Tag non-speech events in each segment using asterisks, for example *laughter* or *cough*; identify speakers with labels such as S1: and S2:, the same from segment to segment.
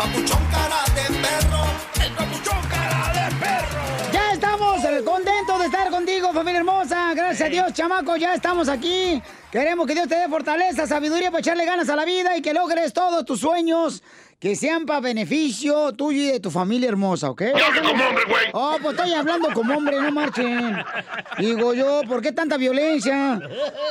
S1: papuchón cara de perro, el papuchón cara de perro.
S2: Ya estamos eh, contentos de estar contigo, familia hermosa. Gracias a Dios, chamaco, ya estamos aquí. Queremos que Dios te dé fortaleza, sabiduría para echarle ganas a la vida y que logres todos tus sueños que sean para beneficio tuyo y de tu familia hermosa, ¿ok?
S1: Habla como hombre, güey.
S2: Oh, pues estoy hablando como hombre, no marchen. Digo yo, ¿por qué tanta violencia?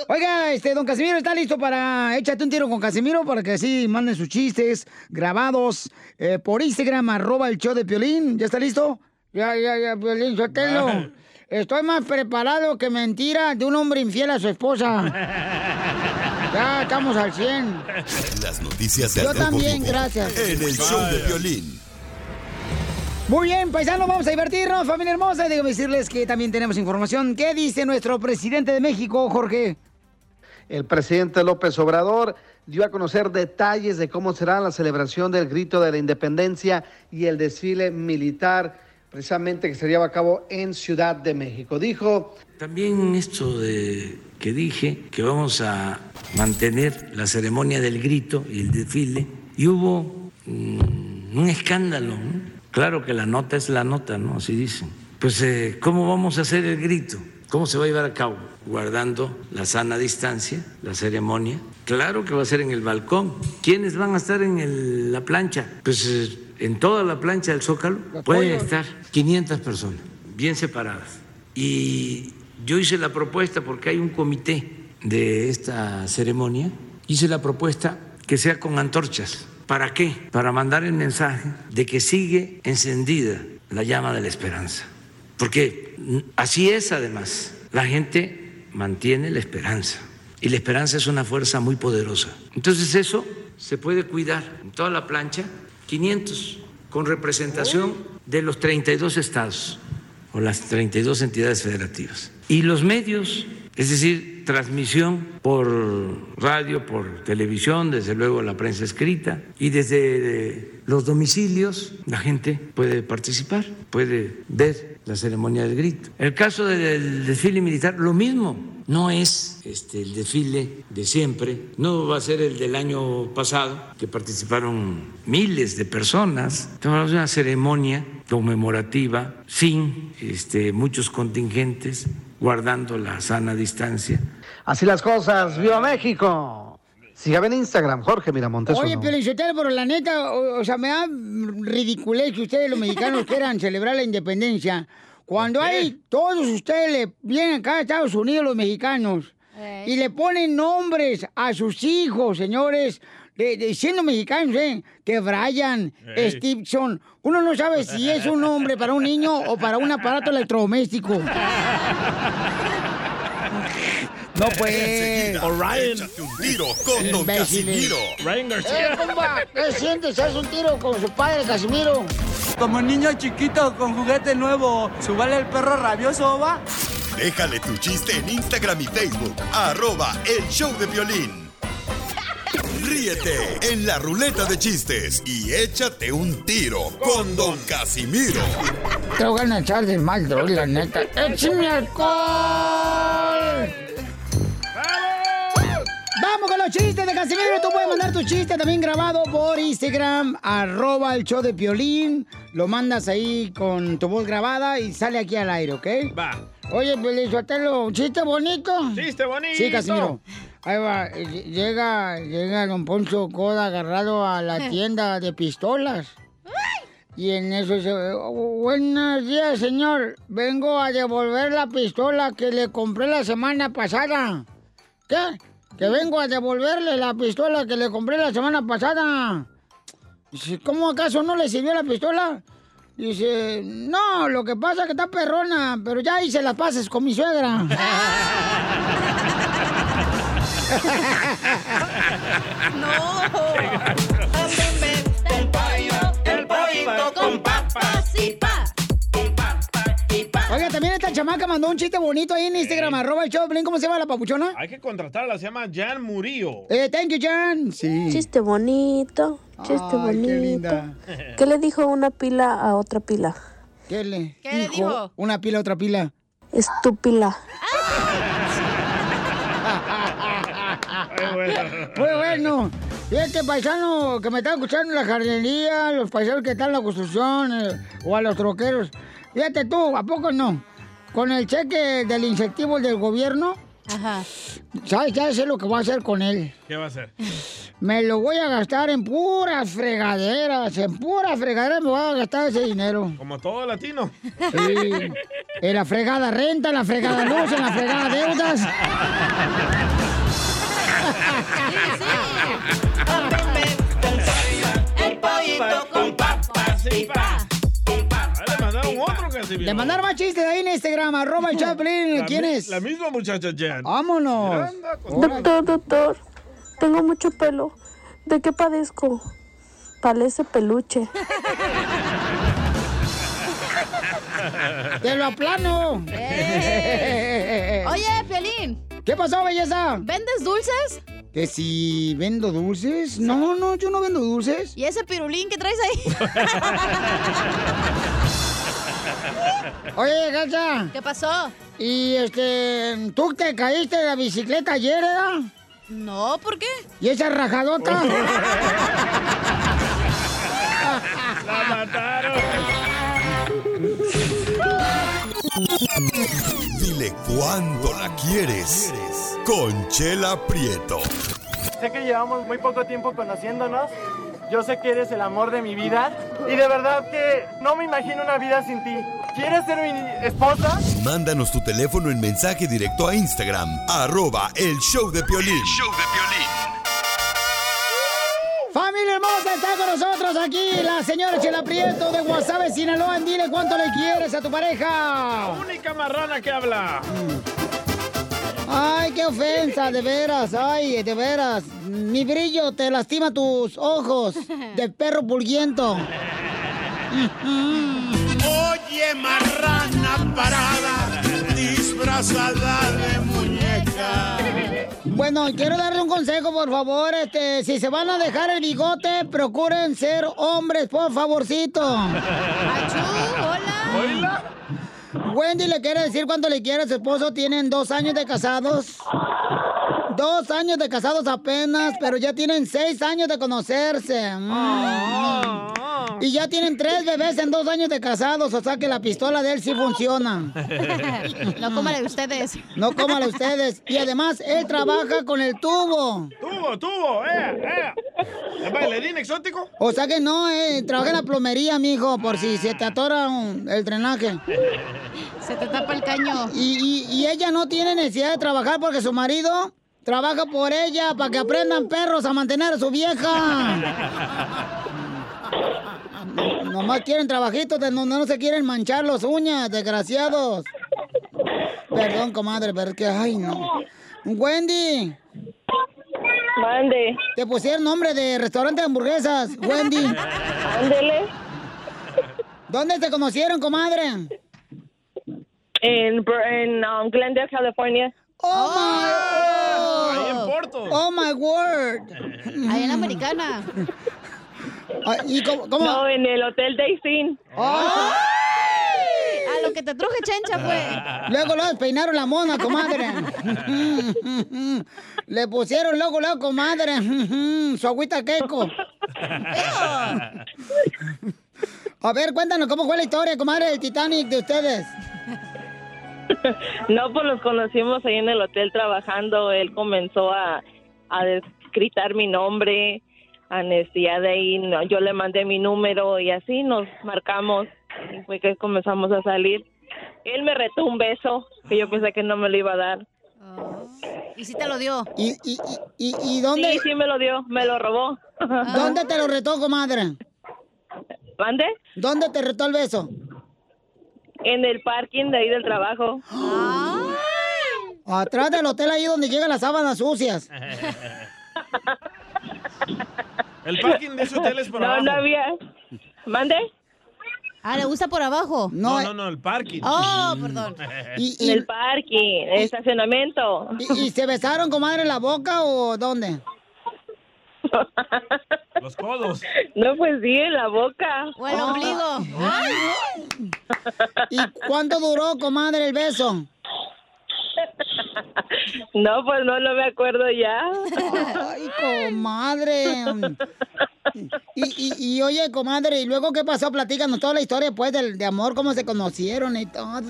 S2: Oiga, este, don Casimiro, ¿está listo para échate un tiro con Casimiro para que así manden sus chistes grabados eh, por Instagram, arroba el show de Piolín? ¿Ya está listo? Ya, ya, ya, Piolín, Sotelo. Estoy más preparado que mentira de un hombre infiel a su esposa. *laughs* Ya estamos al 100.
S3: Las noticias del
S2: Yo también, gracias.
S3: En el show de Piolín.
S2: Muy bien, paisanos, vamos a divertirnos, familia hermosa. Y déjame decirles que también tenemos información. ¿Qué dice nuestro presidente de México, Jorge?
S4: El presidente López Obrador dio a conocer detalles de cómo será la celebración del grito de la independencia y el desfile militar, precisamente que se lleva a cabo en Ciudad de México. Dijo,
S5: También esto de que dije que vamos a mantener la ceremonia del grito y el desfile, y hubo mm, un escándalo. ¿no? Claro que la nota es la nota, ¿no? Así dicen. Pues, eh, ¿cómo vamos a hacer el grito? ¿Cómo se va a llevar a cabo? Guardando la sana distancia, la ceremonia. Claro que va a ser en el balcón. ¿Quiénes van a estar en el- la plancha? Pues eh, en toda la plancha del Zócalo pueden estar 500 personas, bien separadas. Y yo hice la propuesta porque hay un comité de esta ceremonia, hice la propuesta que sea con antorchas. ¿Para qué? Para mandar el mensaje de que sigue encendida la llama de la esperanza. Porque así es además. La gente mantiene la esperanza. Y la esperanza es una fuerza muy poderosa. Entonces eso se puede cuidar en toda la plancha, 500, con representación de los 32 estados o las 32 entidades federativas. Y los medios, es decir, transmisión por radio, por televisión, desde luego la prensa escrita, y desde eh, los domicilios la gente puede participar, puede ver la ceremonia del grito. El caso del desfile militar, lo mismo. No es este, el desfile de siempre, no va a ser el del año pasado, que participaron miles de personas. Estamos una ceremonia conmemorativa sin este, muchos contingentes, guardando la sana distancia.
S4: así las cosas, ¡Viva México! Sígame en Instagram, Jorge Miramontes.
S2: Oye. Piolinsotelo, pero la neta, o, o sea, me da ridiculez que ustedes, los mexicanos, *laughs* quieran celebrar la independencia. Cuando hay, todos ustedes le vienen acá a Estados Unidos, los mexicanos, y le ponen nombres a sus hijos, señores, de, de- siendo mexicanos, ¿eh? Que Brian. Stevenson. Uno no sabe si es un nombre para un niño o para un aparato electrodoméstico. No, pues.
S3: Échate un tiro con Don
S2: Imbéciles.
S3: Casimiro.
S6: Ryan
S2: Eh, compa, ¿qué sientes? ¿Haz un tiro con su padre, Casimiro?
S7: Como niño chiquito con juguete nuevo, ¿subale el perro rabioso, va?
S3: Déjale tu chiste en Instagram y Facebook, arroba el show de violín. Ríete en la ruleta de chistes y échate un tiro con Don Casimiro.
S2: Te voy a echar de mal, droga, la neta. ¡Échame alcohol! Vamos con los chistes de Casimiro. Tú puedes mandar tu chiste también grabado por Instagram, arroba el show de Piolín. Lo mandas ahí con tu voz grabada y sale aquí al aire, ¿ok?
S6: Va.
S2: Oye, Pelizotelo, ¿un chiste bonito?
S6: Chiste bonito.
S2: Sí, Casimiro. Ahí va, eh, llega, llega don Poncho Coda agarrado a la *laughs* tienda de pistolas. Y en eso dice, buenos días, señor. Vengo a devolver la pistola que le compré la semana pasada. ¿Qué? Que vengo a devolverle la pistola que le compré la semana pasada. Dice, ¿cómo acaso no le sirvió la pistola? Dice, no, lo que pasa es que está perrona, pero ya hice las pases con mi suegra. *laughs*
S1: El pollo, el pollito con papas y pa.
S2: Oiga, también esta chamaca mandó un chiste bonito ahí en Instagram, arroba el show. ¿cómo se llama la papuchona?
S6: Hay que contratarla, se llama Jan Murillo.
S2: Eh, thank you, Jan. Sí.
S8: Chiste bonito, chiste
S2: Ay, qué
S8: bonito.
S2: linda.
S8: ¿Qué le dijo una pila a otra pila?
S2: ¿Qué le
S8: ¿Qué le dijo?
S2: Una pila, otra pila.
S8: Estúpila.
S2: Muy *laughs* bueno. Fíjate, paisano que me están escuchando en la jardinería, los paisanos que están en la construcción, eh, o a los troqueros. Fíjate tú, ¿a poco no? Con el cheque del incentivo del gobierno,
S9: Ajá.
S2: ¿sabes? Ya sé lo que voy a hacer con él.
S6: ¿Qué va a hacer? *laughs*
S2: Me lo voy a gastar en puras fregaderas, en puras fregaderas me voy a gastar ese dinero.
S6: Como todo latino.
S2: Sí. *laughs* En la fregada renta, en la fregada luz, en la fregada deudas.
S1: El pollito con papas y pa.
S6: Le mandaron otro que se
S2: Le mandaron más chistes ahí en Instagram, arroba el Chaplin. ¿Quién es?
S6: La misma muchacha Jan.
S2: Vámonos.
S8: Doctor, doctor, tengo mucho pelo. ¿De qué padezco? Parece peluche.
S2: ¡Te lo aplano!
S9: Eh. Oye, Piolín.
S2: ¿Qué pasó, belleza?
S9: ¿Vendes dulces?
S2: ¿Que si vendo dulces? No, no, yo no vendo dulces.
S9: ¿Y ese pirulín que traes ahí? *laughs*
S2: Oye, Gacha.
S9: ¿Qué pasó?
S2: ¿Y este, tú te caíste de la bicicleta ayer, ¿verdad?
S9: No, ¿por qué?
S2: ¿Y esa rajadota? *laughs*
S6: La mataron.
S3: Dile cuándo la quieres. Conchela Prieto.
S10: Sé que llevamos muy poco tiempo conociéndonos. Yo sé que eres el amor de mi vida. Y de verdad que no me imagino una vida sin ti. ¿Quieres ser mi esposa?
S3: Mándanos tu teléfono en mensaje directo a Instagram. Arroba el show de Piolín.
S2: Familia hermosa, está con nosotros aquí la señora Chela Prieto de Guasave, Sinaloa. Dile cuánto le quieres a tu pareja.
S6: Única marrana que habla.
S2: Ay, qué ofensa, de veras, ay, de veras. Mi brillo te lastima tus ojos de perro pulguiento.
S1: Oye, marrana parada, disfrazada de muñeca.
S2: Bueno, quiero darle un consejo, por favor. Este, si se van a dejar el bigote, procuren ser hombres, por favorcito.
S9: hola.
S2: Wendy le quiere decir cuánto le quiere a su esposo. Tienen dos años de casados. Dos años de casados apenas, pero ya tienen seis años de conocerse. Mm. Y ya tienen tres bebés en dos años de casados, o sea que la pistola de él sí funciona. *laughs*
S9: No de ustedes.
S2: No de ustedes. Y además, él trabaja con el tubo.
S6: Tubo, tubo, eh, eh. ¿Es bailarín exótico?
S2: O sea que no, eh, trabaja en la plomería, mijo, por si se te atora un- el drenaje.
S9: Se te tapa el caño.
S2: Y, y- y ella no tiene necesidad de trabajar porque su marido trabaja por ella para que aprendan perros a mantener a su vieja. *laughs* No- Nomás quieren trabajitos de donde no se quieren manchar las uñas, desgraciados. Perdón, comadre, pero es que, ay, no. Wendy.
S11: Mande.
S2: Te pusieron nombre de restaurante de hamburguesas, Wendy.
S11: Ándele.
S2: ¿Dónde se conocieron, comadre?
S11: En, en um, Glendale, California.
S2: Oh, my
S6: Ahí en Porto.
S2: Oh my word.
S9: Ahí en la americana.
S2: Ah, ¿Y cómo? cómo?
S11: No, en el Hotel Daisy.
S2: ¡Ay!
S9: A lo que te truje chencha fue. *laughs*
S2: Luego lo despeinaron la mona, comadre. *laughs* Le pusieron luego, luego, comadre, su agüita queco. A ver, cuéntanos cómo fue la historia, comadre, del Titanic de ustedes. *laughs*
S11: No, pues nos conocimos ahí en el hotel trabajando. Él comenzó a, a gritar mi nombre. A este, ya de ahí no, yo le mandé mi número y así nos marcamos. Y fue que comenzamos a salir. Él me retó un beso que yo pensé que no me lo iba a dar.
S9: ¿Y si te lo dio?
S2: ¿Y, y, y, y dónde?
S11: Sí, sí me lo dio, me lo robó.
S2: ¿Dónde te lo retó, comadre?
S11: ¿Mande?
S2: ¿Dónde te retó el beso?
S11: En el parking de ahí del trabajo.
S2: Atrás del hotel ahí donde llegan las sábanas sucias. *laughs*
S6: El parking de ese hotel es por
S11: No,
S6: abajo.
S11: no había. ¿Mande?
S9: Ah, ¿le gusta por abajo?
S6: No, no, no, el parking.
S9: Oh, perdón. *laughs*
S11: En el parking, en el estacionamiento.
S2: ¿Y, y se besaron, comadre, en la boca o dónde? *laughs*
S6: Los codos.
S11: No, pues sí, en la boca.
S9: O el ombligo.
S2: ¿Y cuánto duró, comadre, el beso? *laughs*
S11: No, pues no, no me acuerdo ya.
S2: Ay, comadre. Y, y, y oye, comadre, ¿y luego qué pasó? Platícanos toda la historia, pues, del, de amor, cómo se conocieron y todo.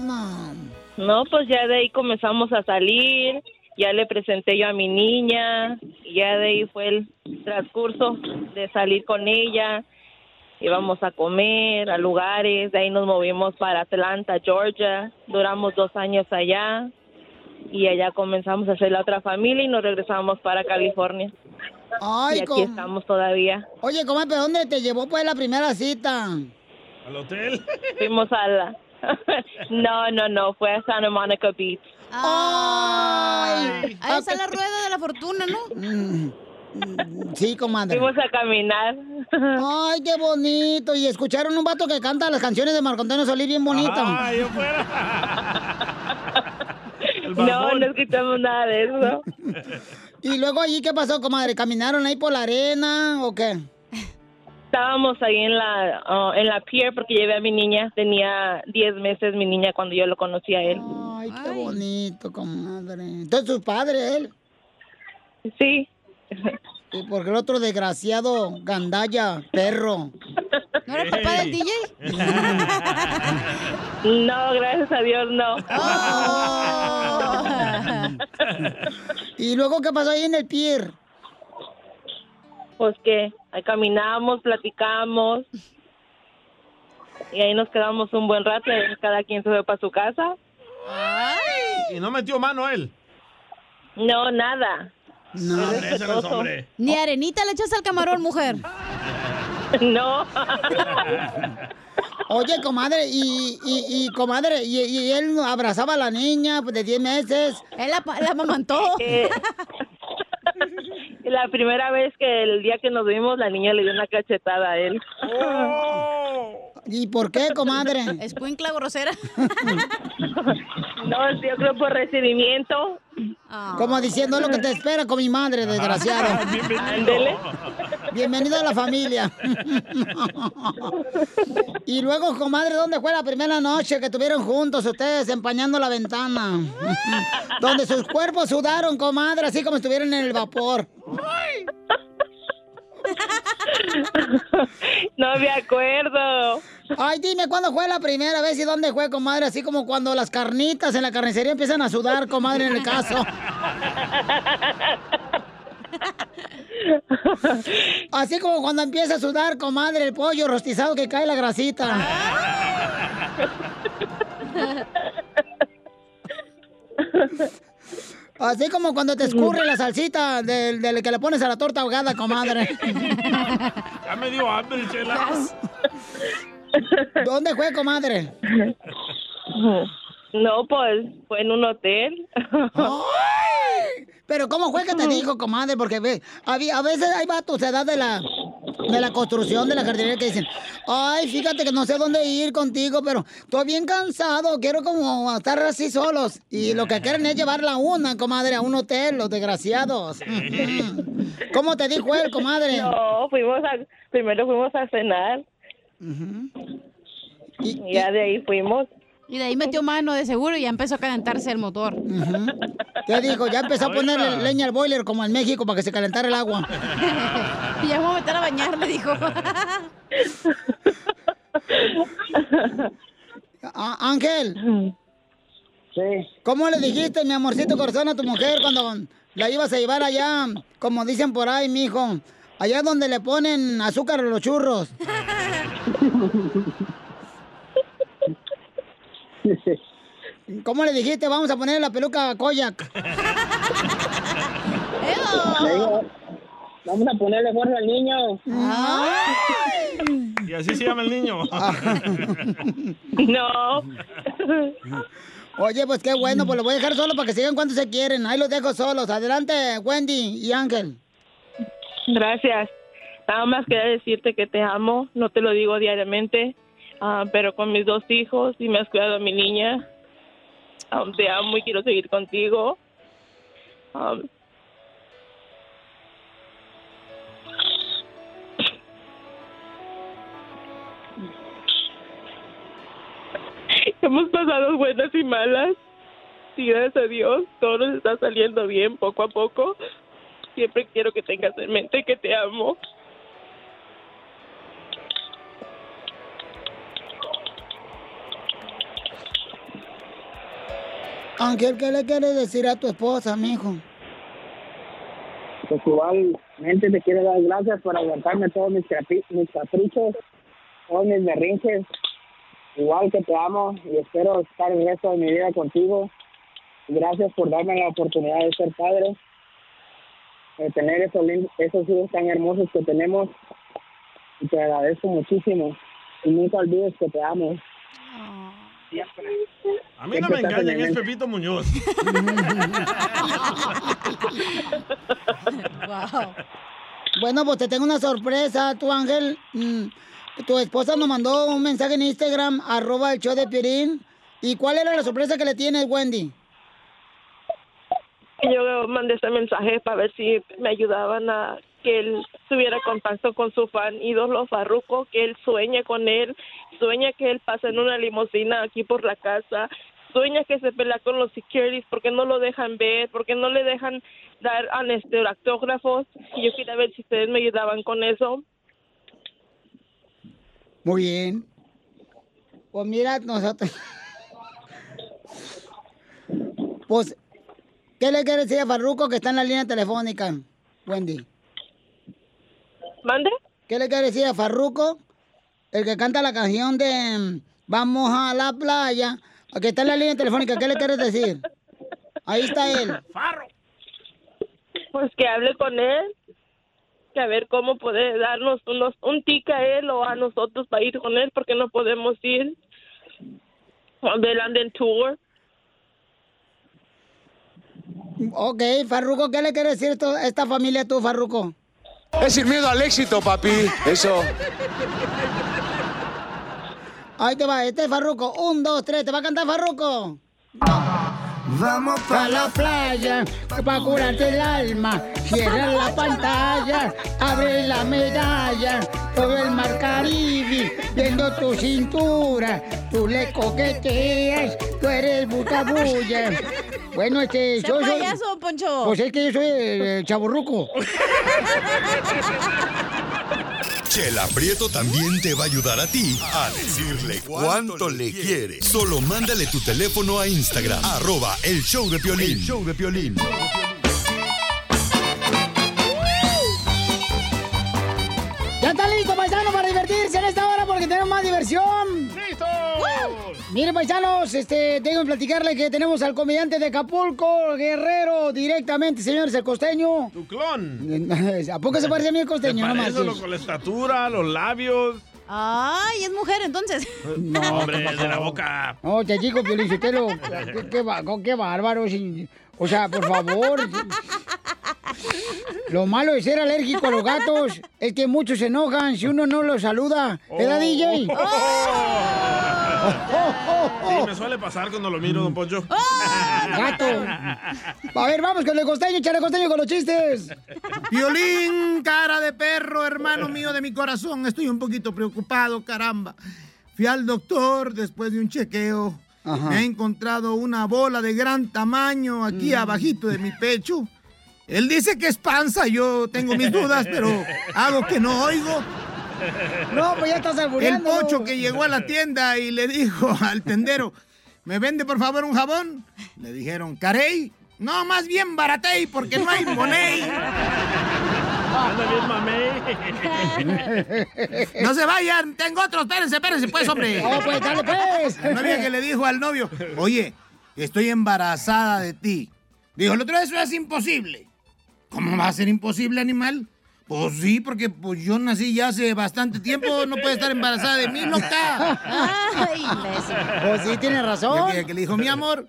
S11: No, pues ya de ahí comenzamos a salir, ya le presenté yo a mi niña, y ya de ahí fue el transcurso de salir con ella. Íbamos a comer a lugares, de ahí nos movimos para Atlanta, Georgia, duramos dos años allá y allá comenzamos a hacer la otra familia y nos regresamos para California.
S2: Ay,
S11: y aquí
S2: com-
S11: estamos todavía.
S2: Oye, comadre, ¿pero dónde te llevó, pues, la primera cita?
S6: ¿Al hotel?
S11: Fuimos a la... *laughs* no, no, no, fue a Santa Monica Beach.
S2: Ay,
S9: Ahí está la rueda de la fortuna, ¿no?
S2: Mm, Sí, comadre.
S11: Fuimos a caminar.
S2: Ay, qué bonito. Y escucharon un vato que canta las canciones de Marco Antonio Solís bien bonito.
S6: Ah, yo fuera.
S11: No, no escuchamos nada de eso. *laughs*
S2: Y luego allí, ¿qué pasó, comadre? ¿Caminaron ahí por la arena o qué?
S11: Estábamos ahí en la ah, en la pier porque llevé a mi niña. Tenía 10 meses mi niña cuando yo lo conocí a él.
S2: Ay, qué bonito, comadre. Entonces, ¿su padre, él?
S11: Sí.
S2: Y porque el otro desgraciado, gandalla, perro. *laughs*
S9: ¿No era papá del DJ? *laughs*
S11: No, gracias a Dios, no. *laughs*
S2: ¿Y luego qué pasó ahí en el pier?
S11: Pues que ahí caminamos, platicamos. Y ahí nos quedamos un buen rato. y Cada quien se fue para su casa.
S6: Y no metió mano él.
S11: No, nada.
S2: No.
S6: Ese no es hombre.
S9: Ni arenita le echas al camarón, mujer. *laughs* *laughs*
S11: No. *laughs*
S2: Oye, comadre, y, y, y comadre, y, y él abrazaba a la niña pues, de 10 meses.
S9: Él la, la amamantó.
S11: Eh, *laughs* la primera vez que el día que nos vimos, la niña le dio una cachetada a él.
S2: ¿Y por qué, comadre?
S9: Escuincla grosera.
S11: No, yo creo por recibimiento.
S2: Como diciendo lo que te espera con mi madre, desgraciado. *laughs*
S11: Ándele.
S2: Bienvenido a la familia. *laughs* y luego, comadre, ¿dónde fue la primera noche que estuvieron juntos ustedes empañando la ventana? *laughs* Donde sus cuerpos sudaron, comadre, así como estuvieron en el vapor.
S11: No me acuerdo.
S2: Ay, dime, ¿cuándo fue la primera vez y dónde fue, comadre? Así como cuando las carnitas en la carnicería empiezan a sudar, comadre, en el caso. Así como cuando empieza a sudar, comadre, el pollo rostizado que cae la grasita. *laughs* Así como cuando te escurre la salsita del, del que le pones a la torta ahogada, comadre. *laughs*
S6: Ya me dio hambre, chela. *laughs*
S2: ¿Dónde fue, comadre?
S11: No, pues fue en un hotel.
S2: ¡Ay! Pero ¿cómo fue que te dijo, comadre? Porque ve, a veces hay vatos de edad de la, de la construcción, de la jardinería que dicen, ay, fíjate que no sé dónde ir contigo, pero estoy bien cansado, quiero como estar así solos. Y lo que quieren es llevarla a una, comadre, a un hotel, los desgraciados. *laughs* ¿Cómo te dijo él, comadre?
S11: No, fuimos a, primero fuimos a cenar. Y ya de ahí fuimos.
S9: Y de ahí metió mano de seguro y ya empezó a calentarse el motor.
S2: ¿Qué dijo? Ya empezó a ponerle leña al boiler como en México para que se calentara el agua.
S9: y *laughs* ya me voy a meter a bañar, le dijo. *laughs*
S2: Ah, Ángel. Sí. ¿Cómo le dijiste, mi amorcito corazón, a tu mujer cuando la ibas a llevar allá, como dicen por ahí, mijo? Allá donde le ponen azúcar a los churros. *laughs* *laughs* ¿Cómo le dijiste? Vamos a poner la peluca a Koyak. *laughs*
S12: Vamos a ponerle fuerza al niño.
S6: Y así se llama el niño.
S11: No. *laughs*
S2: Oye, pues qué bueno, pues lo voy a dejar solo para que sigan cuando se quieren. Ahí los dejo solos. Adelante, Wendy y Ángel.
S11: Gracias. Nada más quería decirte que te amo, no te lo digo diariamente, ah, pero con mis dos hijos y me has cuidado a mi niña. Ah, te amo y quiero seguir contigo. Ah, *laughs* hemos pasado buenas y malas. Y gracias a Dios, todo nos está saliendo bien poco a poco. Siempre quiero que tengas en mente que te amo.
S2: Ángel, ¿qué le quieres decir a tu esposa, mijo?
S12: Pues igualmente te quiero dar gracias por aguantarme todos mis, mis caprichos, todos mis berrinches. Igual que te amo y espero estar el resto de mi vida contigo. Gracias por darme la oportunidad de ser padre, de tener esos, hijos tan hermosos que tenemos. Y te agradezco muchísimo. Y nunca olvides que te amo. Siempre.
S6: A mí no me engañan, es. Pepito Muñoz.
S2: Bueno, pues te tengo una sorpresa, tu Ángel. Mm, tu esposa nos mandó un mensaje en Instagram, arroba el show de Pirín. ¿Y cuál era la sorpresa que le tienes, Wendy?
S11: Yo mandé ese mensaje para ver si me ayudaban a que él tuviera contacto con su fan ídolo Farruko, que él sueña con él, sueña que él pasa en una limusina aquí por la casa, sueña que se pelea con los securities porque no lo dejan ver, porque no le dejan dar este, autógrafos. Y yo quería ver si ustedes me ayudaban con eso.
S2: Muy bien. Pues mira, nosotros. *laughs* Pues, ¿qué le quieres decir a Farruco que está en la línea telefónica, Wendy?
S11: ¿Mande?
S2: ¿Qué le quieres decir a Farruco? El que canta la canción de mm, Vamos a la playa, que está en la línea telefónica, ¿qué le quieres decir? Ahí está él.
S11: Pues que hable con él, que a ver cómo puede darnos unos, un tic a él o a nosotros para ir con él, porque no podemos ir del London Tour.
S2: Ok, Farruco, ¿qué le quieres decir a esta familia tú, Farruco?
S13: Es sin miedo al éxito, papi. Eso.
S2: Ahí te va, este es Farruco. Un, dos, tres, ¿te va a cantar Farruco?
S14: Vamos
S2: pa' la playa, pa' curarte el alma. Cierra la pantalla, abre la medalla. Todo el mar Caribe, viendo tu cintura. Tú le coqueteas, tú eres bucabulla. Bueno, este, yo soy...
S9: payaso, Poncho.
S2: Pues es que yo soy eh, chaburruco. *laughs*
S3: Chela Prieto también te va a ayudar a ti a decirle cuánto le quiere. Solo mándale tu teléfono a Instagram, arroba el show de Piolín. El show de Piolín.
S2: ¿Ya está listo, paisano, para divertirse en esta hora? Porque tenemos más diversión. Miren, paisanos, este, tengo que platicarle que tenemos al comediante de Acapulco, Guerrero, directamente, señores, el costeño.
S6: Tu clon. *laughs*
S2: ¿A poco se parece a mí el costeño? No marches.
S6: con la estatura, los labios.
S9: Ay, es mujer entonces. *laughs*
S2: No,
S6: Hombre,
S2: ¿qué
S6: de la boca.
S2: No, te digo, Piolichotelo, *laughs* qué, qué, ba- qué bárbaro. O sea, por favor. Lo malo de ser alérgico a los gatos es que muchos se enojan si uno no los saluda. ¿Verdad,
S6: Oh.
S2: DJ?
S6: Sí, me suele pasar cuando lo miro, don Poncho.
S2: Gato. A ver, vamos con el costeño, chale costeño con los chistes.
S15: Violín, cara de perro, hermano mío de mi corazón. Estoy un poquito preocupado, caramba. Fui al doctor después de un chequeo.
S2: Ajá.
S15: Me ha encontrado una bola de gran tamaño aquí abajito de mi pecho. Él dice que es panza, yo tengo mis dudas, pero hago que no oigo.
S2: No, pues ya estás
S15: El
S2: albureando.
S15: pocho que llegó a la tienda y le dijo *laughs* al tendero, ¿me vende por favor un jabón? Le dijeron, ¿carey? No, más bien baratey, porque no hay money.
S6: Anda bien, mamey.
S15: No se vayan, tengo otros, espérense, espérense, pues, hombre.
S2: Oh, pues, dale, pues.
S15: La novia que le dijo al novio, oye, estoy embarazada de ti. Dijo, el otro eso es imposible. ¿Cómo va a ser imposible, animal?
S6: Pues sí, porque pues yo nací ya hace bastante tiempo, no puede estar embarazada de mí, loca.
S9: Ay, imbécil.
S2: Pues sí, tiene razón.
S6: Que le dijo, mi amor,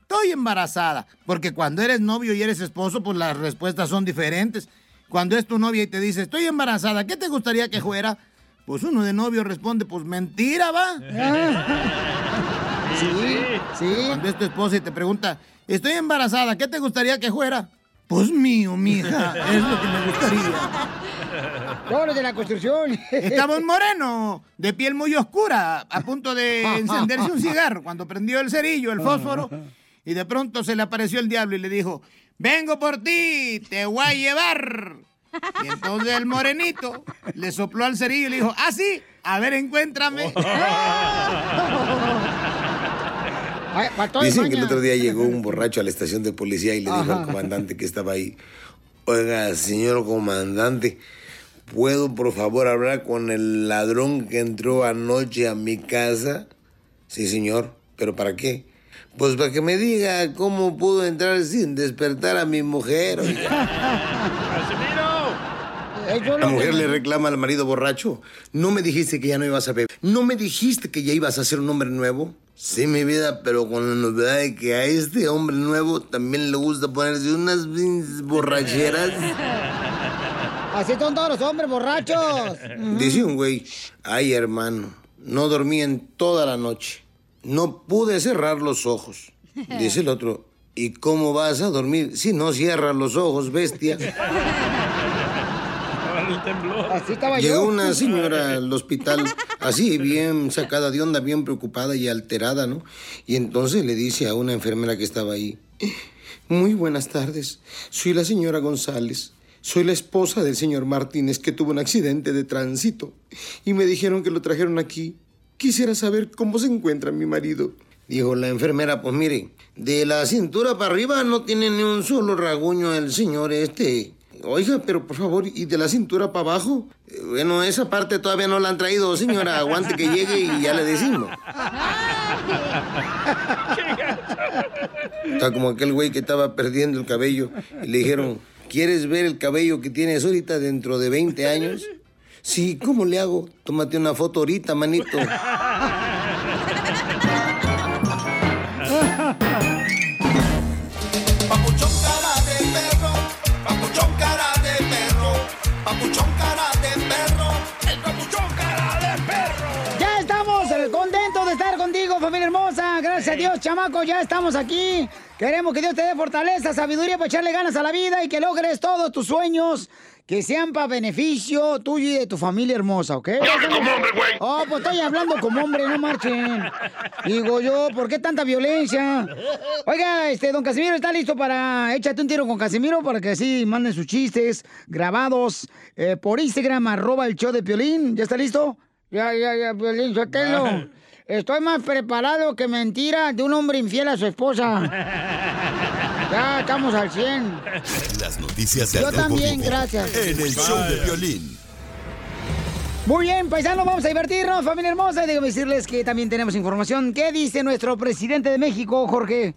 S6: estoy embarazada. Porque cuando eres novio y eres esposo, pues las respuestas son diferentes. Cuando es tu novia y te dice, estoy embarazada, ¿qué te gustaría que fuera? Pues uno de novio responde, pues mentira, va. *laughs* *laughs*
S2: Sí, sí.
S6: Cuando es tu esposa y te pregunta, estoy embarazada, ¿qué te gustaría que fuera? Pues mío, mija, *laughs* es lo que me gustaría.
S2: Todos de la construcción.
S6: Estaba un moreno, de piel muy oscura, a punto de encenderse un cigarro, cuando prendió el cerillo, el fósforo, y de pronto se le apareció el diablo y le dijo, vengo por ti, te voy a llevar. Y entonces el morenito le sopló al cerillo y le dijo, ah, sí, a ver, encuéntrame. *laughs*
S15: Dicen que el otro día llegó un borracho a la estación de policía y le dijo al comandante que estaba ahí, oiga, señor comandante, ¿puedo por favor hablar con el ladrón que entró anoche a mi casa? Sí, señor, ¿pero para qué? Pues para que me diga cómo pudo entrar sin despertar a mi mujer. La mujer le reclama al marido borracho. ¿No me dijiste que ya no ibas a beber? ¿No me dijiste que ya ibas a ser un hombre nuevo? Sí, mi vida, pero con la novedad de que a este hombre nuevo también le gusta ponerse unas bins borracheras.
S2: Así son todos los hombres borrachos.
S15: Dice un güey, ay hermano, no dormí en toda la noche. No pude cerrar los ojos. *laughs* Dice el otro, ¿y cómo vas a dormir si no cierras los ojos, bestia?
S2: Así estaba
S15: Llegó una señora *laughs* al hospital, así bien sacada de onda, bien preocupada y alterada, ¿no? Y entonces le dice a una enfermera que estaba ahí, muy buenas tardes, soy la señora González. Soy la esposa del señor Martínez que tuvo un accidente de tránsito y me dijeron que lo trajeron aquí. Quisiera saber cómo se encuentra mi marido. Dijo la enfermera, pues mire, de la cintura para arriba no tiene ni un solo raguño el señor este. Oiga, pero por favor, ¿y de la cintura para abajo? Eh, Bueno, esa parte todavía no la han traído, señora. Aguante que llegue y ya le decimos. *laughs* Está como aquel güey que estaba perdiendo el cabello y le dijeron, ¿quieres ver el cabello que tienes ahorita dentro de 20 años? Sí, ¿cómo le hago? Tómate una foto ahorita, manito.
S16: Papuchón cara de perro, papuchón cara de perro, papuchón cara de perro, el papuchón cara de perro.
S2: Ya estamos eh, contentos de estar contigo, familia hermosa. Gracias a Dios, chamaco, ya estamos aquí. Queremos que Dios te dé fortaleza, sabiduría para echarle ganas a la vida y que logres todos tus sueños que sean para beneficio tuyo y de tu familia hermosa, ¿ok?
S16: como hombre, güey.
S2: Oh, pues estoy hablando como hombre, no marchen. Digo yo, ¿por qué tanta violencia? Oiga, este, don Casimiro está listo para échate un tiro con Casimiro para que así manden sus chistes grabados eh, por Instagram, arroba el show de Piolín. ¿Ya está listo? Ya, ya, ya, Piolín, suéltelo. Estoy más preparado que mentira de un hombre infiel a su esposa. Ya estamos al 100.
S3: Las noticias del
S2: Yo también,
S3: Vivo
S2: gracias.
S3: En el show de violín.
S2: Muy bien, paisanos, vamos a divertirnos, familia hermosa. Déjame decirles que también tenemos información. ¿Qué dice nuestro presidente de México, Jorge?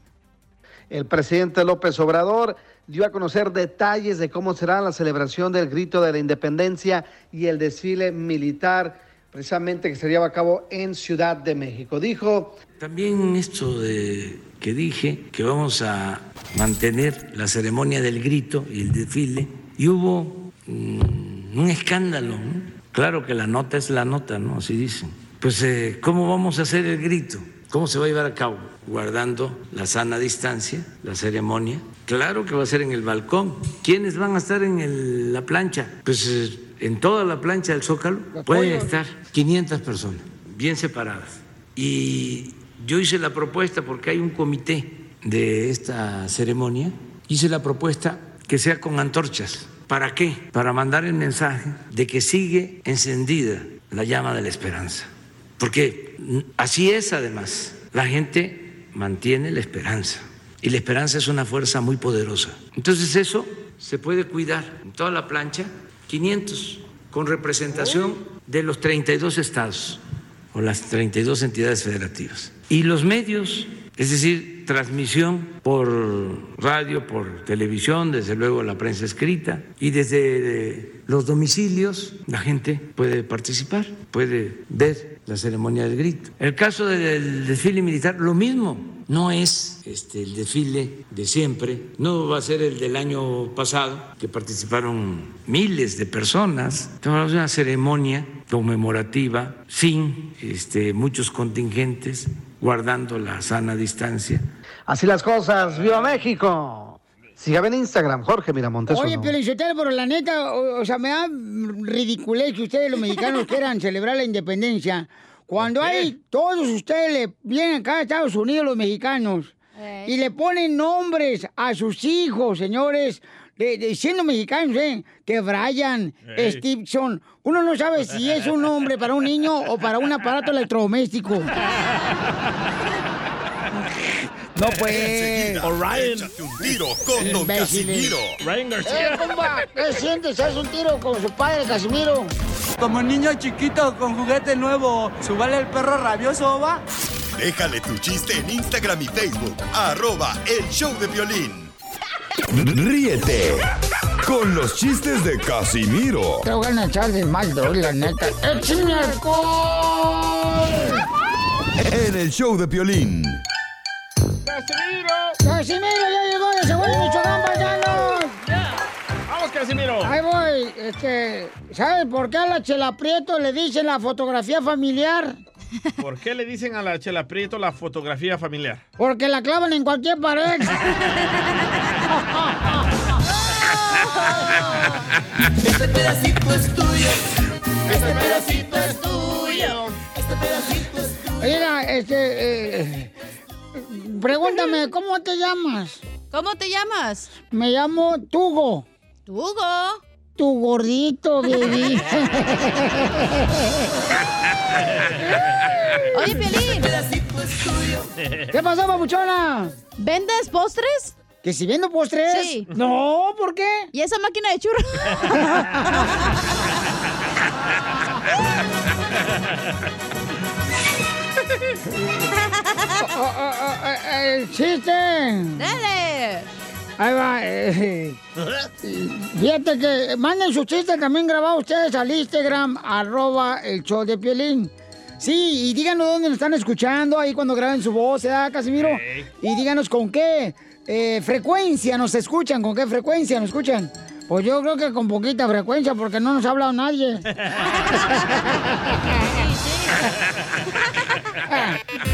S4: El presidente López Obrador dio a conocer detalles de cómo será la celebración del grito de la independencia y el desfile militar, precisamente que se lleva a cabo en Ciudad de México. Dijo,
S5: También esto de que dije que vamos a mantener la ceremonia del grito y el desfile, y hubo mm, un escándalo. ¿no? Claro que la nota es la nota, ¿no? Así dicen. Pues, eh, ¿cómo vamos a hacer el grito? ¿Cómo se va a llevar a cabo? Guardando la sana distancia, la ceremonia. Claro que va a ser en el balcón. ¿Quiénes van a estar en el- la plancha? Pues eh, en toda la plancha del Zócalo pueden estar 500 personas, bien separadas. Y yo hice la propuesta porque hay un comité de esta ceremonia, hice la propuesta que sea con antorchas. ¿Para qué? Para mandar el mensaje de que sigue encendida la llama de la esperanza. Porque así es además. La gente mantiene la esperanza. Y la esperanza es una fuerza muy poderosa. Entonces eso se puede cuidar en toda la plancha, 500, con representación de los 32 estados o las 32 entidades federativas. Y los medios Es decir, transmisión por radio, por televisión, desde luego la prensa escrita y desde eh, los domicilios la gente puede participar, puede ver la ceremonia del grito. El caso del desfile militar, lo mismo. No es este, el desfile de siempre, no va a ser el del año pasado, que participaron miles de personas. Estamos de una ceremonia conmemorativa sin este, muchos contingentes, guardando la sana distancia.
S4: Así las cosas, ¡Viva México! Sígame en Instagram, Jorge Miramontes.
S2: Oye,
S4: uno.
S2: Piolichotelo, pero la neta, o, o sea, me da ridiculez que ustedes, los mexicanos, *laughs* quieran celebrar la independencia. Cuando hay, todos ustedes le vienen acá a Estados Unidos, los mexicanos, y le ponen nombres a sus hijos, señores, de, de- siendo mexicanos, ¿eh? Que Brian,
S6: Ey.
S2: Stevenson. Uno no sabe si es un nombre para un niño o para un aparato electrodoméstico. No, pues.
S3: Orion. Échate un tiro con Don. Casimiro.
S6: Ryan
S2: Eh, compa, ¿qué sientes? ¿Haz un tiro con su padre, Casimiro?
S7: Como niño chiquito con juguete nuevo, ¿subale el perro rabioso, va?
S3: Déjale tu chiste en Instagram y Facebook. Arroba el show de violín.
S17: Ríete con los chistes de Casimiro
S2: Te voy a echar de mal, la neta. ¡Échame alcohol!
S17: en el show de Piolín.
S6: ¡Casimiro!
S2: ¡Casimiro ya llegó de Segundo Michoacán, paisanos!
S6: ¡Vamos, Casimiro!
S2: Ahí voy. Este, ¿sabes por qué a la Chela Prieto le dicen la fotografía familiar?
S6: ¿Por qué le dicen a la Chela Prieto la fotografía familiar?
S2: Porque la clavan en cualquier pared. *laughs*
S1: Este pedacito es tuyo. Este pedacito es tuyo. Este pedacito es tuyo.
S2: Mira, este. eh, pregúntame, ¿cómo te llamas?
S9: ¿Cómo te llamas?
S2: Me llamo Tugo.
S9: ¿Tugo?
S2: Tu gordito, baby. *laughs*
S9: Oye, Piolín.
S2: ¿Qué pasó, papuchona?
S9: ¿Vendes postres?
S2: ¿Que si vendo postres?
S9: Sí.
S2: No, ¿por qué?
S9: ¿Y esa máquina de churros?
S2: Oh, oh, oh, eh, el chiste.
S9: Dale.
S2: Ahí va. eh, Fíjate que manden sus chistes también grabados ustedes al Instagram, arroba el show de Piolín. Sí, y díganos dónde nos están escuchando ahí cuando graben su voz, ¿verdad, Casimiro? Y díganos con qué eh, frecuencia nos escuchan, con qué frecuencia nos escuchan. Pues yo creo que con poquita frecuencia, porque no nos ha hablado nadie. *laughs*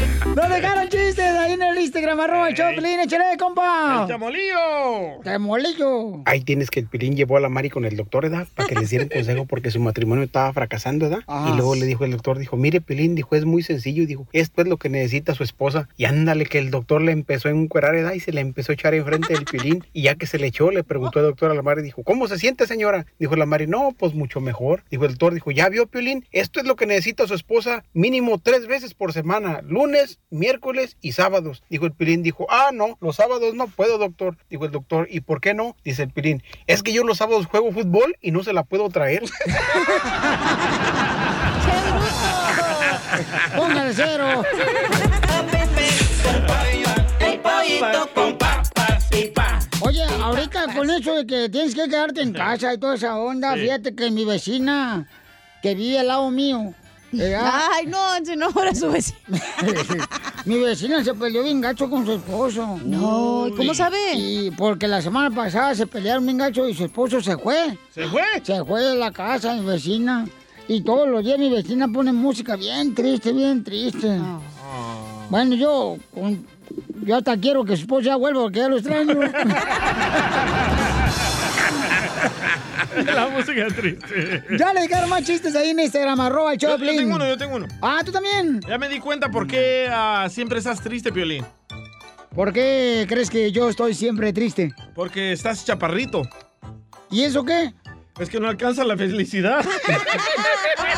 S2: *laughs* *laughs* No dejaron chistes ahí en el Instagram, arroba el Piolín, échale, compa.
S6: ¡El chamolillo!
S2: Temolillo.
S18: Ahí tienes que el Pilín llevó a la Mari con el doctor, ¿verdad? Para que les diera un consejo porque su matrimonio estaba fracasando, ¿verdad? Y luego le dijo el doctor, dijo, mire Pilín, dijo, es muy sencillo, dijo, esto es lo que necesita su esposa. Y ándale que el doctor le empezó a encuerar, ¿verdad? Y se le empezó a echar enfrente del Pilín. *laughs* Y ya que se le echó, le preguntó el doctor a la Mari, dijo, ¿cómo se siente señora? Dijo la Mari, no, pues mucho mejor. Dijo el doctor, dijo, ¿ya vio Pilín? Esto es lo que necesita su esposa mínimo tres veces por semana, lunes, miércoles y sábados. Dijo el Pilín, dijo, ah, no, los sábados no puedo, doctor. Dijo el doctor, ¿y por qué no? Dice el Pilín, es que yo los sábados juego fútbol y no se la puedo traer. *laughs*
S2: Póngale cero. Oye, ahorita con eso de que tienes que quedarte en casa y toda esa onda,
S9: Sí.
S2: fíjate que mi vecina, que vive al lado mío. ¿Verdad?
S9: Ay, no, fuera su vecina. *laughs*
S2: mi vecina se peleó bien gacho con su esposo.
S9: No, ¿y cómo sabe?
S2: Y porque la semana pasada se pelearon bien gacho y su esposo se fue.
S6: ¿Se fue?
S2: Se fue de la casa, mi vecina. Y todos los días mi vecina pone música bien triste, bien triste.
S9: Ah.
S2: Bueno, yo, yo hasta quiero que su esposo ya vuelva porque ya lo extraño. *laughs* *laughs*
S6: La música es triste.
S2: ya le dejaron más chistes ahí en Instagram, arroba el
S6: Yo, yo tengo uno, yo tengo uno.
S2: Ah, ¿tú también?
S6: Ya me di cuenta por qué ah, siempre estás triste, Piolín.
S2: ¿Por qué crees que yo estoy siempre triste?
S6: Porque estás chaparrito.
S2: ¿Y eso qué?
S6: Es que no alcanza la felicidad. *laughs*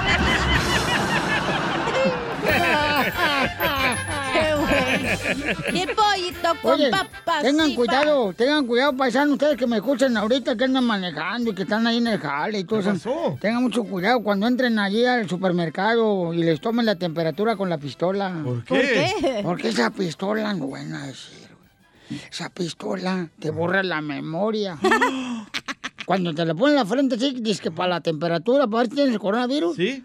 S6: *laughs*
S9: Qué pollito con
S2: Oye,
S9: papas.
S2: tengan cuidado, tengan cuidado, paisanos, ustedes que me escuchan ahorita que andan manejando y que están ahí en el jale y todo eso. Tengan mucho cuidado cuando entren allí al supermercado y les tomen la temperatura con la pistola. ¿Por
S6: qué? ¿Por qué?
S2: Porque esa pistola, no van a decir, güey. Esa pistola te borra la memoria. *gasps* Cuando te la ponen en la frente, sí, dices que para la temperatura, para ver si tienes el coronavirus.
S6: Sí.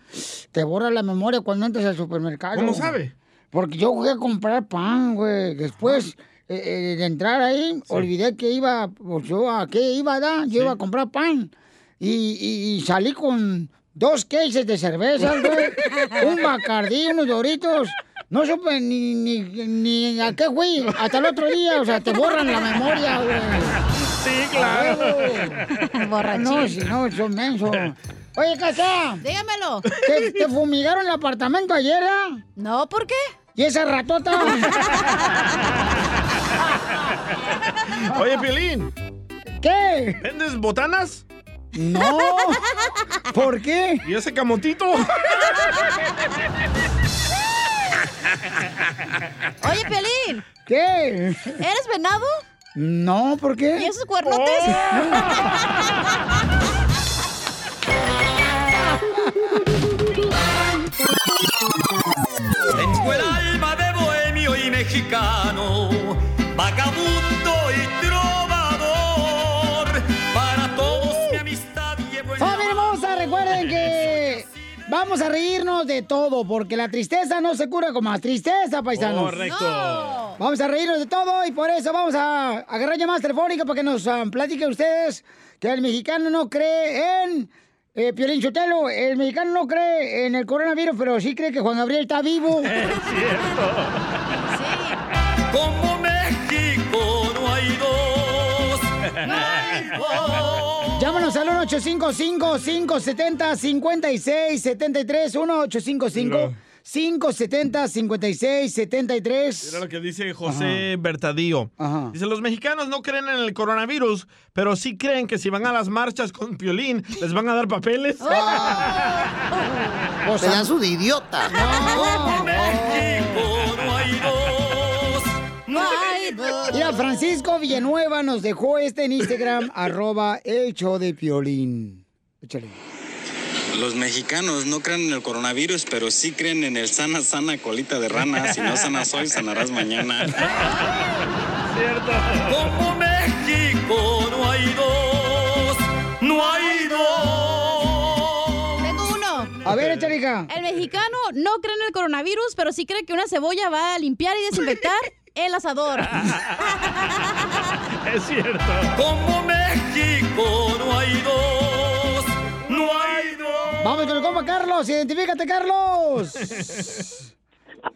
S2: Te borra la memoria cuando entras al supermercado.
S6: ¿Cómo sabe?
S2: Porque yo fui a comprar pan, güey. Después eh, eh, de entrar ahí, olvidé que iba, pues yo a qué iba, da? Yo iba a comprar pan. Y, y- y salí con dos cases de cervezas, *laughs* güey. un bacardí, unos doritos. No supe ni, ni, ni a qué fui. Hasta el otro día, o sea, te borran la memoria, güey.
S6: Sí,
S2: claro. *laughs*
S9: Borrachín.
S2: No, si no, son mensos. Oye, Casa.
S9: Dígamelo.
S2: ¿Te, te fumigaron el apartamento ayer, ah?
S9: No, ¿por qué?
S2: ¿Y esa ratota? *laughs*
S6: Oye, Piolín.
S2: ¿Qué?
S6: ¿Vendes botanas?
S2: No. ¿Por qué?
S6: ¿Y ese camotito?
S9: Oye, Pelín.
S2: ¿Qué?
S9: ¿Eres venado?
S2: No, ¿por qué?
S9: ¿Y esos cuernotes?
S1: Tengo el alma de bohemio y mexicano, vagabundo y trovador. Para todos mi amistad llevo en
S2: ¡Familia hermosa! Recuerden que vamos a reírnos de todo, porque la tristeza no se cura con más tristeza, paisanos.
S6: Correcto. No.
S2: Vamos a reírnos de todo y por eso vamos a agarrar llamadas telefónicas para que nos platiquen ustedes que el mexicano no cree en... Eh, Piolín Sotelo, el mexicano no cree en el coronavirus, pero sí cree que Juan Gabriel está vivo. *laughs*
S1: Es cierto. Como México no hay dos. No hay dos.
S2: Llámanos al 1-855-570-5673. 1-855-570-5673.
S6: Mira lo que dice José Bertadillo. Dice, los mexicanos no creen en el coronavirus, pero sí creen que si van a las marchas con Piolín, les van a dar papeles. *laughs*
S2: Pedazo de idiota.
S1: Como México no hay dos. No hay dos.
S2: Mira, Francisco Villanueva nos dejó este en Instagram, *laughs* arroba el show de Piolín. Échale.
S19: Los mexicanos no creen en el coronavirus, pero sí creen en el sana, sana colita de rana. Si no sanas hoy, sanarás mañana.
S1: Como México no hay dos. No hay dos.
S9: Tengo uno.
S2: A ver, échale, hija.
S9: El mexicano no cree en el coronavirus, pero sí cree que una cebolla va a limpiar y desinfectar *laughs* el asador.
S6: Es cierto.
S1: Como México no hay dos.
S2: Vamos con el compa Carlos, identifícate, Carlos.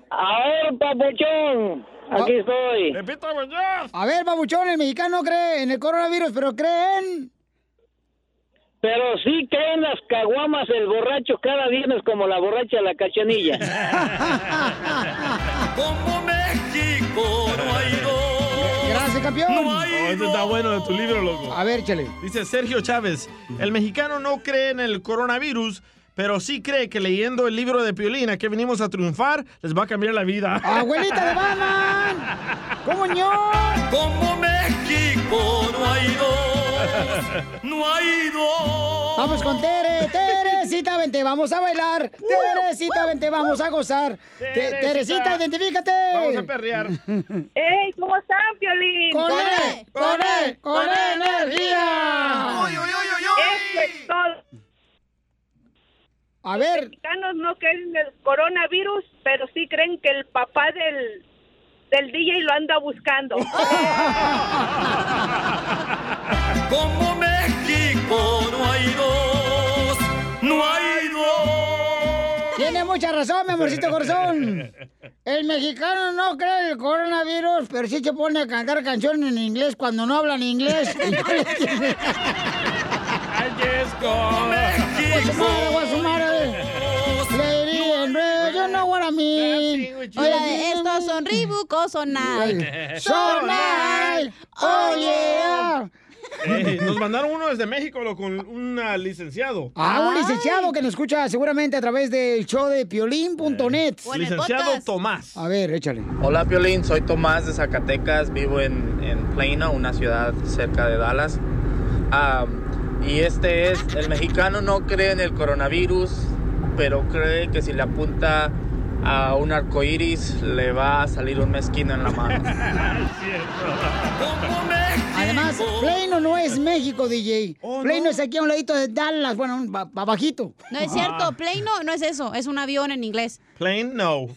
S12: A ver, papuchón, aquí estoy.
S2: A ver, babuchón, el mexicano no cree en el coronavirus, pero creen.
S12: Pero sí creen las caguamas el borracho cada viernes como la borracha la cachanilla. *laughs*
S1: Como México
S2: campeón.
S6: Oh, este está bueno de tu libro, loco.
S2: A ver, échale.
S6: Dice Sergio Chávez, el mexicano no cree en el coronavirus, pero sí cree que leyendo el libro de Piolín, a que venimos a triunfar, les va a cambiar la vida.
S2: ¡Abuelita de Batman! *laughs* ¿Cómo no?
S1: Como México no hay dos. No hay dos.
S2: Vamos con Tere, Teresita, vente, vamos a bailar. Teresita, vente, vamos a gozar. Te-
S6: Teresita.
S2: Teresita, identifícate.
S6: Vamos a perrear. *laughs*
S20: ¡Ey! ¿Cómo están, Piolín?
S2: ¡Con él! ¡Con él! ¡Con energía!
S20: ¡Uy, uy, uy, uy! Eso es todo.
S2: A ver.
S20: Los mexicanos no creen en el coronavirus, pero sí creen que el papá del, del DJ lo anda buscando. *laughs*
S1: Como México no hay dos. No hay dos.
S2: Tiene mucha razón, mi amorcito corazón. El mexicano no cree en el coronavirus, pero sí se pone a cantar canciones en inglés cuando no hablan inglés. *laughs* Y no le entienden. What's the matter, what's the matter? Lady in red, you know what I mean.
S9: Hola, de estos son Reebok o son Nike.
S2: So nice. Oh, yeah.
S6: Eh, nos mandaron uno desde México lo- con un licenciado.
S2: Ah, un licenciado que nos escucha seguramente a través del show de piolín.net.
S6: Licenciado Tomás.
S2: A ver, échale.
S21: Hola Piolín, soy Tomás de Zacatecas, vivo en, en Plano, una ciudad cerca de Dallas. Ah, y este es, el mexicano no cree en el coronavirus, pero cree que si le apunta a un arco iris le va a salir un mezquino en la mano. *laughs*
S2: Además, Plano no es México, DJ.
S9: Oh,
S2: Plano es aquí a un ladito de Dallas, bueno, ba- ba- bajito.
S9: No es cierto, plane no, no es eso, es un avión en inglés.
S6: Plane, no.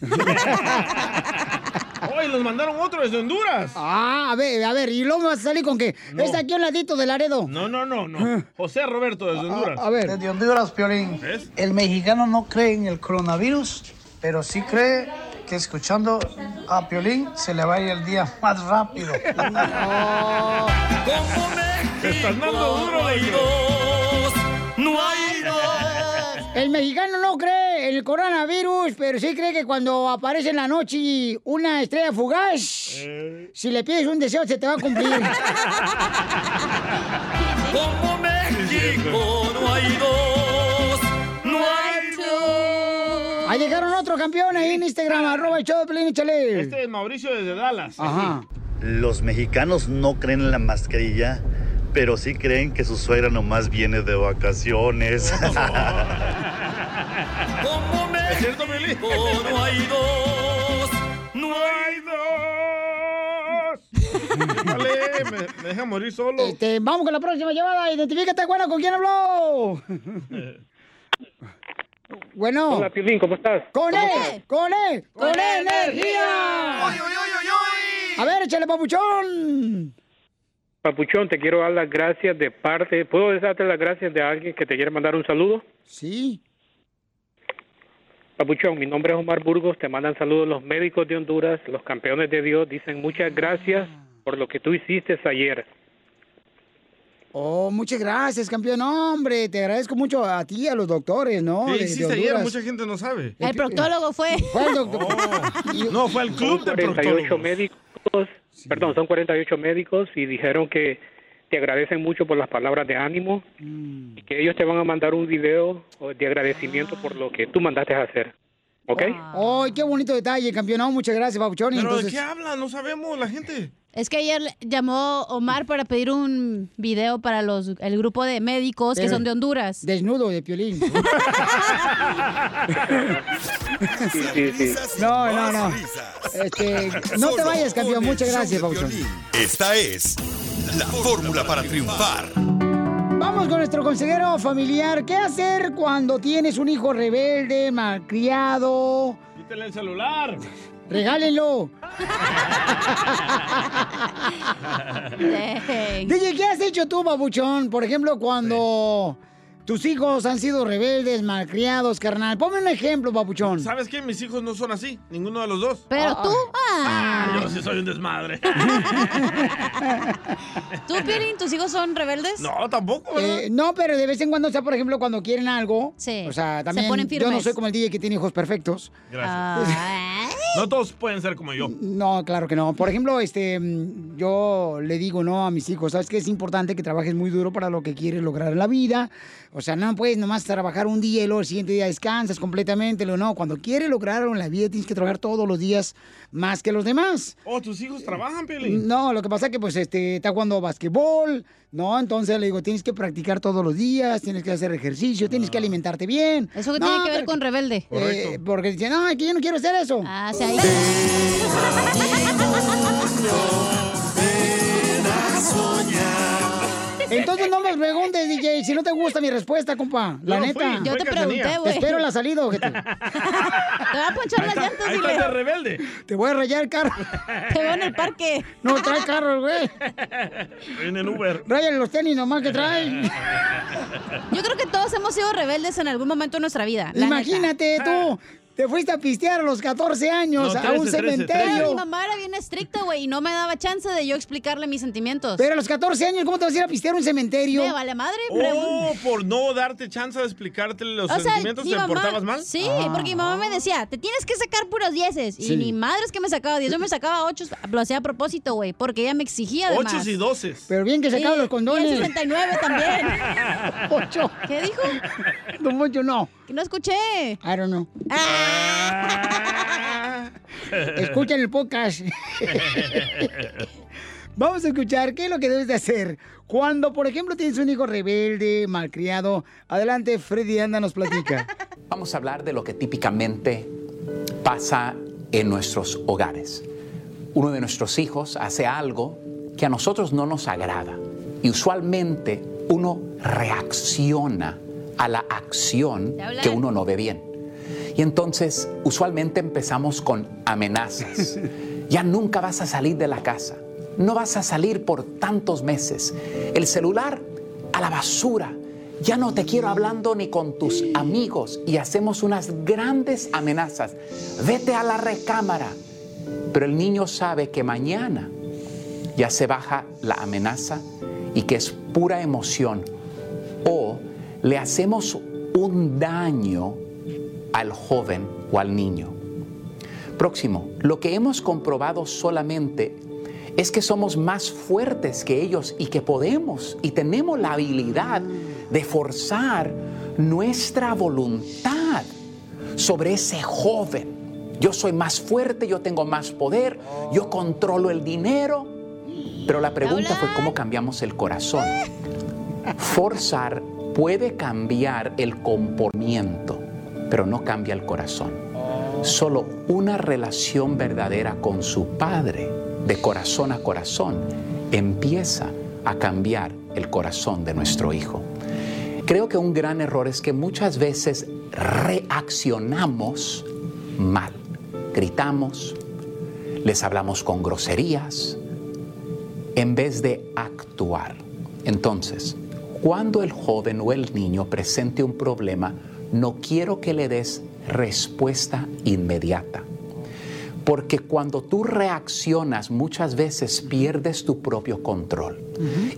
S6: Hoy *laughs* nos mandaron otro desde Honduras.
S2: Ah, a ver, a ver, y luego vas a salir con que
S6: No.
S2: está aquí a un ladito de Laredo.
S6: No, no, no, no. José Roberto desde Honduras.
S2: a ver.
S22: Desde Honduras, Piolín. El mexicano no cree en el coronavirus, pero sí cree que escuchando a Piolín se le va a ir el día más rápido. *laughs*
S6: Te estás dando duro de
S1: No hay *laughs*
S2: El mexicano no cree en el coronavirus, pero sí cree que cuando aparece en la noche una estrella fugaz, si le pides un deseo se te va a cumplir. *laughs*
S1: Como México no hay dos,
S2: llegaron otro campeón ahí en Instagram, arroba el show de Pelín, échale.
S6: Este es Mauricio desde Dallas.
S2: Ajá.
S23: Los mexicanos no creen en la mascarilla, pero sí creen que su suegra nomás viene de vacaciones. *laughs*
S6: ¿Es cierto, Piolín?
S1: No hay dos, no hay dos. *laughs*
S6: Vale, me, me deja morir solo.
S2: Este, vamos con la próxima llamada. Identifícate, bueno, ¿con quién habló? Bueno.
S24: Hola, Piolín, ¿cómo estás?
S2: ¡Con
S24: ¿Cómo
S2: él!
S24: estás?
S2: ¡Con él! ¡Con,
S24: ¡Con
S2: energía! A ver, échale, papuchón.
S24: Papuchón, te quiero dar las gracias de parte. ¿Puedo darte las gracias de alguien que te quiere mandar un saludo?
S2: Sí.
S24: Papuchón, mi nombre es Omar Burgos. Te mandan saludos los médicos de Honduras, los campeones de Dios. Dicen muchas gracias por lo que tú hiciste ayer.
S2: Oh, muchas gracias, campeón. No, hombre, te agradezco mucho a ti y a los doctores, ¿no?
S6: ¿Qué
S2: De- de
S6: hiciste ayer? Mucha gente no sabe.
S2: El
S9: proctólogo fue.
S2: Fue el doctor. *laughs*
S6: No, fue el club de
S24: 48
S6: proctólogos.
S24: médicos, perdón, son 48 médicos y dijeron que te agradecen mucho por las palabras de ánimo
S2: Mm.
S24: y que ellos te van a mandar un video de agradecimiento por lo que tú mandaste a hacer. ¿Ok?
S2: ¡Ay, qué bonito detalle, campeón! No, muchas gracias, papuchón.
S6: ¿Pero
S2: entonces...
S6: de qué habla? No sabemos la gente.
S9: Es que ayer llamó Omar para pedir un video para los el grupo de médicos que son de Honduras.
S2: Desnudo de piolín. *laughs*
S24: Sí, sí, sí.
S2: No, no, no. Este, no te vayas, campeón. Muchas gracias.
S3: Piolín. Esta es la fórmula para triunfar.
S2: Vamos con nuestro consejero familiar. ¿Qué hacer cuando tienes un hijo rebelde, malcriado?
S6: Quítale el celular.
S2: Regálenlo. *laughs* DJ, ¿qué has hecho tú, babuchón? Por ejemplo, cuando tus hijos han sido rebeldes, malcriados, carnal. Ponme un ejemplo, babuchón.
S6: ¿Sabes qué? Mis hijos no son así. Ninguno de los dos.
S9: Pero tú,
S6: Ah, yo sí soy un desmadre. *laughs*
S9: ¿Tú, Piolín, tus hijos son rebeldes?
S6: No, tampoco, ¿verdad?
S2: Eh, no, pero de vez en cuando, o sea, por ejemplo, cuando quieren algo.
S9: Sí.
S2: O sea, también.
S9: ponen
S2: yo no soy como el DJ que tiene hijos perfectos.
S6: Gracias. *laughs* No todos pueden ser como yo. *laughs*
S2: No, claro que no. Por ejemplo, este, mm, yo le digo no a mis hijos, sabes que es importante que trabajes muy duro para lo que quieres lograr en la vida. O sea, no puedes nomás trabajar un día y luego el siguiente día descansas completamente. Lo no, cuando quieres lograr algo en la vida tienes que trabajar todos los días más que los demás.
S6: Oh, tus hijos trabajan, Piolín.
S2: No, lo que pasa es que pues este está jugando basquetbol, ¿no? Entonces le digo, tienes que practicar todos los días, tienes que hacer ejercicio, tienes que alimentarte bien.
S9: ¿Eso qué
S2: No,
S9: tiene que ver
S2: pero-
S9: con rebelde?
S2: Eh, porque dicen, no, es que yo no quiero hacer eso.
S9: Ah, sea, ahí- *laughs*
S2: Entonces no me preguntes, DJ, si no te gusta mi respuesta, compa. La
S6: no
S2: neta.
S6: fui, Yo te pregunté, güey.
S2: espero la salida, ojete. *laughs*
S9: Te va a ponchar las llantas,
S6: Ahí
S9: dile.
S6: está de rebelde.
S2: Te voy a rayar el carro.
S9: Te veo en el parque.
S2: No trae carro, güey.
S6: En el Uber.
S2: Ráyale los tenis nomás que trae.
S9: Yo creo que todos hemos sido rebeldes en algún momento de nuestra vida. la
S2: Imagínate
S9: neta.
S2: tú. Te fuiste a pistear a los 14 años
S6: No,
S2: a un
S6: 13, 13,
S2: cementerio.
S9: Pero mi mamá era bien estricta, güey, y no me daba chance de yo explicarle mis sentimientos.
S2: Pero a los 14 años, ¿cómo te vas a ir a pistear a un cementerio?
S9: Me vale madre,
S6: Oh, por no darte chance de explicarte los
S9: O sea,
S6: sentimientos,
S9: mi
S6: ¿te
S9: mamá-
S6: portabas mal?
S9: Sí, porque mi mamá me decía, te tienes que sacar puros dieces.
S6: Sí.
S9: Y mi madre es que me sacaba diez. Yo me sacaba ocho, lo hacía a propósito, güey, porque ella me exigía además.
S6: Ochos y doces.
S2: Pero bien que sacaba
S9: Sí,
S2: los condones.
S9: Y el 69 también. *laughs*
S2: Ocho.
S9: ¿Qué dijo?
S2: Don Poncho, no.
S9: Que no escuché.
S2: I don't know. *laughs* Escuchen el podcast. *laughs* Vamos a escuchar qué es lo que debes de hacer cuando, por ejemplo, tienes un hijo rebelde, malcriado. Adelante, Freddy Anda nos platica. *laughs*
S25: Vamos a hablar de lo que típicamente pasa en nuestros hogares. Uno de nuestros hijos hace algo que a nosotros no nos agrada y usualmente uno reacciona a la acción que uno no ve bien. Y entonces usualmente empezamos con amenazas. *laughs* Ya nunca vas a salir de la casa. No vas a salir por tantos meses. El celular a la basura. Ya no te quiero hablando ni con tus amigos. Y hacemos unas grandes amenazas. Vete a la recámara. Pero el niño sabe que mañana ya se baja la amenaza y que es pura emoción. O le hacemos un daño al joven o al niño. Próximo, lo que hemos comprobado solamente es que somos más fuertes que ellos y que podemos y tenemos la habilidad de forzar nuestra voluntad sobre ese joven. Yo soy más fuerte, yo tengo más poder, yo controlo el dinero. Pero la pregunta fue cómo cambiamos el corazón. Forzar puede cambiar el comportamiento, pero no cambia el corazón. Solo una relación verdadera con su padre, de corazón a corazón, empieza a cambiar el corazón de nuestro hijo. Creo que un gran error es que muchas veces reaccionamos mal. Gritamos, les hablamos con groserías, en vez de actuar. Entonces, cuando el joven o el niño presente un problema, no quiero que le des respuesta inmediata. Porque cuando tú reaccionas muchas veces pierdes tu propio control.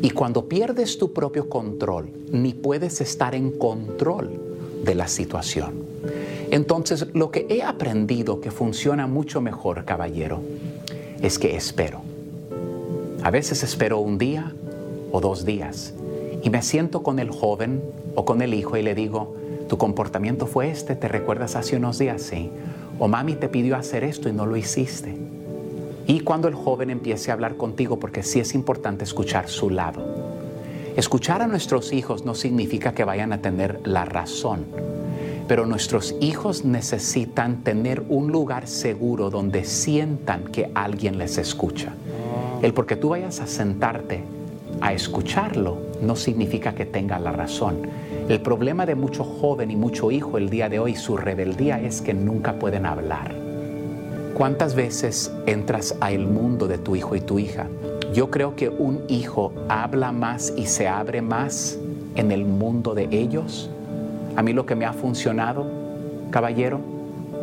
S25: Y cuando pierdes tu propio control, ni puedes estar en control de la situación. Entonces, lo que he aprendido que funciona mucho mejor, caballero, es que espero. A veces espero un día o dos días y me siento con el joven o con el hijo y le digo, tu comportamiento fue este, ¿te recuerdas hace unos días? Sí. O mami te pidió hacer esto y no lo hiciste. Y cuando el joven empiece a hablar contigo, porque sí es importante escuchar su lado. Escuchar a nuestros hijos no significa que vayan a tener la razón, pero nuestros hijos necesitan tener un lugar seguro donde sientan que alguien les escucha. El porque tú vayas a sentarte a escucharlo no significa que tenga la razón. El problema de mucho joven y mucho hijo el día de hoy, su rebeldía es que nunca pueden hablar. ¿Cuántas veces entras al mundo de tu hijo y tu hija? Yo creo que un hijo habla más y se abre más en el mundo de ellos. A mí lo que me ha funcionado, caballero,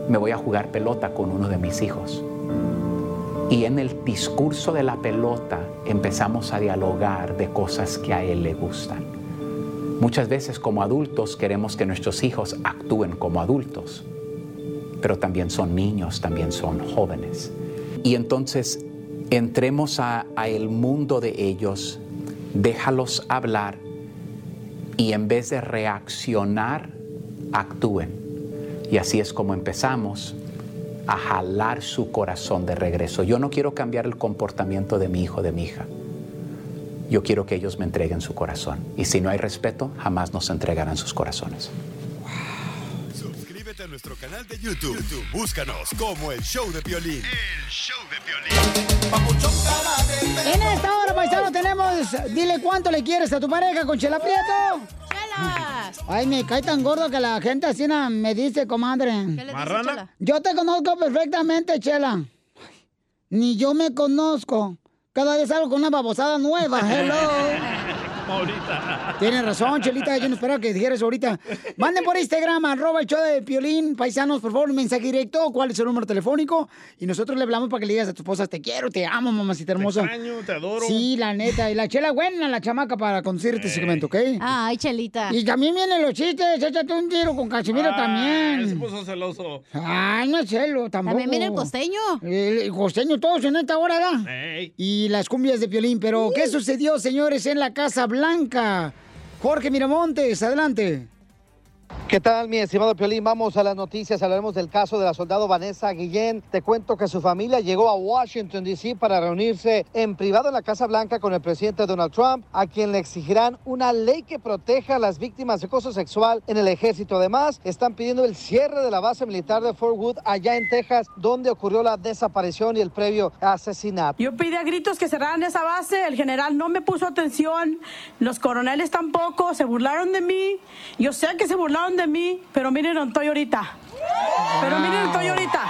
S25: me voy a jugar pelota con uno de mis hijos. Y en el discurso de la pelota empezamos a dialogar de cosas que a él le gustan. Muchas veces como adultos queremos que nuestros hijos actúen como adultos, pero también son niños, también son jóvenes. Y entonces entremos a, el mundo de ellos, déjalos hablar y en vez de reaccionar, actúen. Y así es como empezamos a jalar su corazón de regreso. Yo no quiero cambiar el comportamiento de mi hijo, de mi hija. Yo quiero que ellos me entreguen su corazón. Y si no hay respeto, jamás nos entregarán sus corazones.
S3: Suscríbete a nuestro canal de YouTube. YouTube, Búscanos como el show de violín. El show de
S2: En esta hora, paisano, tenemos. Dile cuánto le quieres a tu pareja con Chela Prieto. Ay, me cae tan gordo que la gente así na- me dice, comadre.
S9: ¿Qué le dice, ¿Marrana? Chela?
S2: Yo te conozco perfectamente, Chela. Ni yo me conozco. Cada vez salgo con una babosada nueva. Hello. *laughs* *laughs*
S6: ahorita.
S2: Tienes razón, Chelita, yo no esperaba que dijeras ahorita. Manden por Instagram, arroba el show de Piolín, paisanos, por favor, un mensaje directo, cuál es su número telefónico, y nosotros le hablamos para que le digas a tu esposa, te quiero, te amo, mamacita hermosa.
S6: Te extraño, te adoro.
S2: Sí, la neta, y la chela buena, la chamaca, para conducir este segmento, ¿ok?
S9: Ay, Chelita.
S2: Y también vienen los chistes, échate un tiro con Casimiro
S6: Ah,
S2: también.
S6: Se puso celoso.
S2: Ay, no es celo, tampoco.
S9: También viene el costeño.
S2: El, el costeño, todos en esta hora, ¿verdad? Y las cumbias de Piolín. Pero, ¿qué sucedió, señores, en la Casa Blanca? Jorge Miramontes, adelante.
S4: ¿Qué tal, mi estimado Piolín? Vamos a las noticias. Hablaremos del caso de la soldado Vanessa Guillén. Te cuento que su familia llegó a Washington, D.C. para reunirse en privado en la Casa Blanca con el presidente Donald Trump, a quien le exigirán una ley que proteja a las víctimas de acoso sexual en el ejército. Además, están pidiendo el cierre de la base militar de Fort Wood, allá en Texas, donde ocurrió la desaparición y el previo asesinato.
S26: Yo pedí a gritos que cerraran esa base, el general no me puso atención, los coroneles tampoco, se burlaron de mí. Yo sé que se burlaron de mí, pero miren donde estoy ahorita. Pero miren donde estoy ahorita.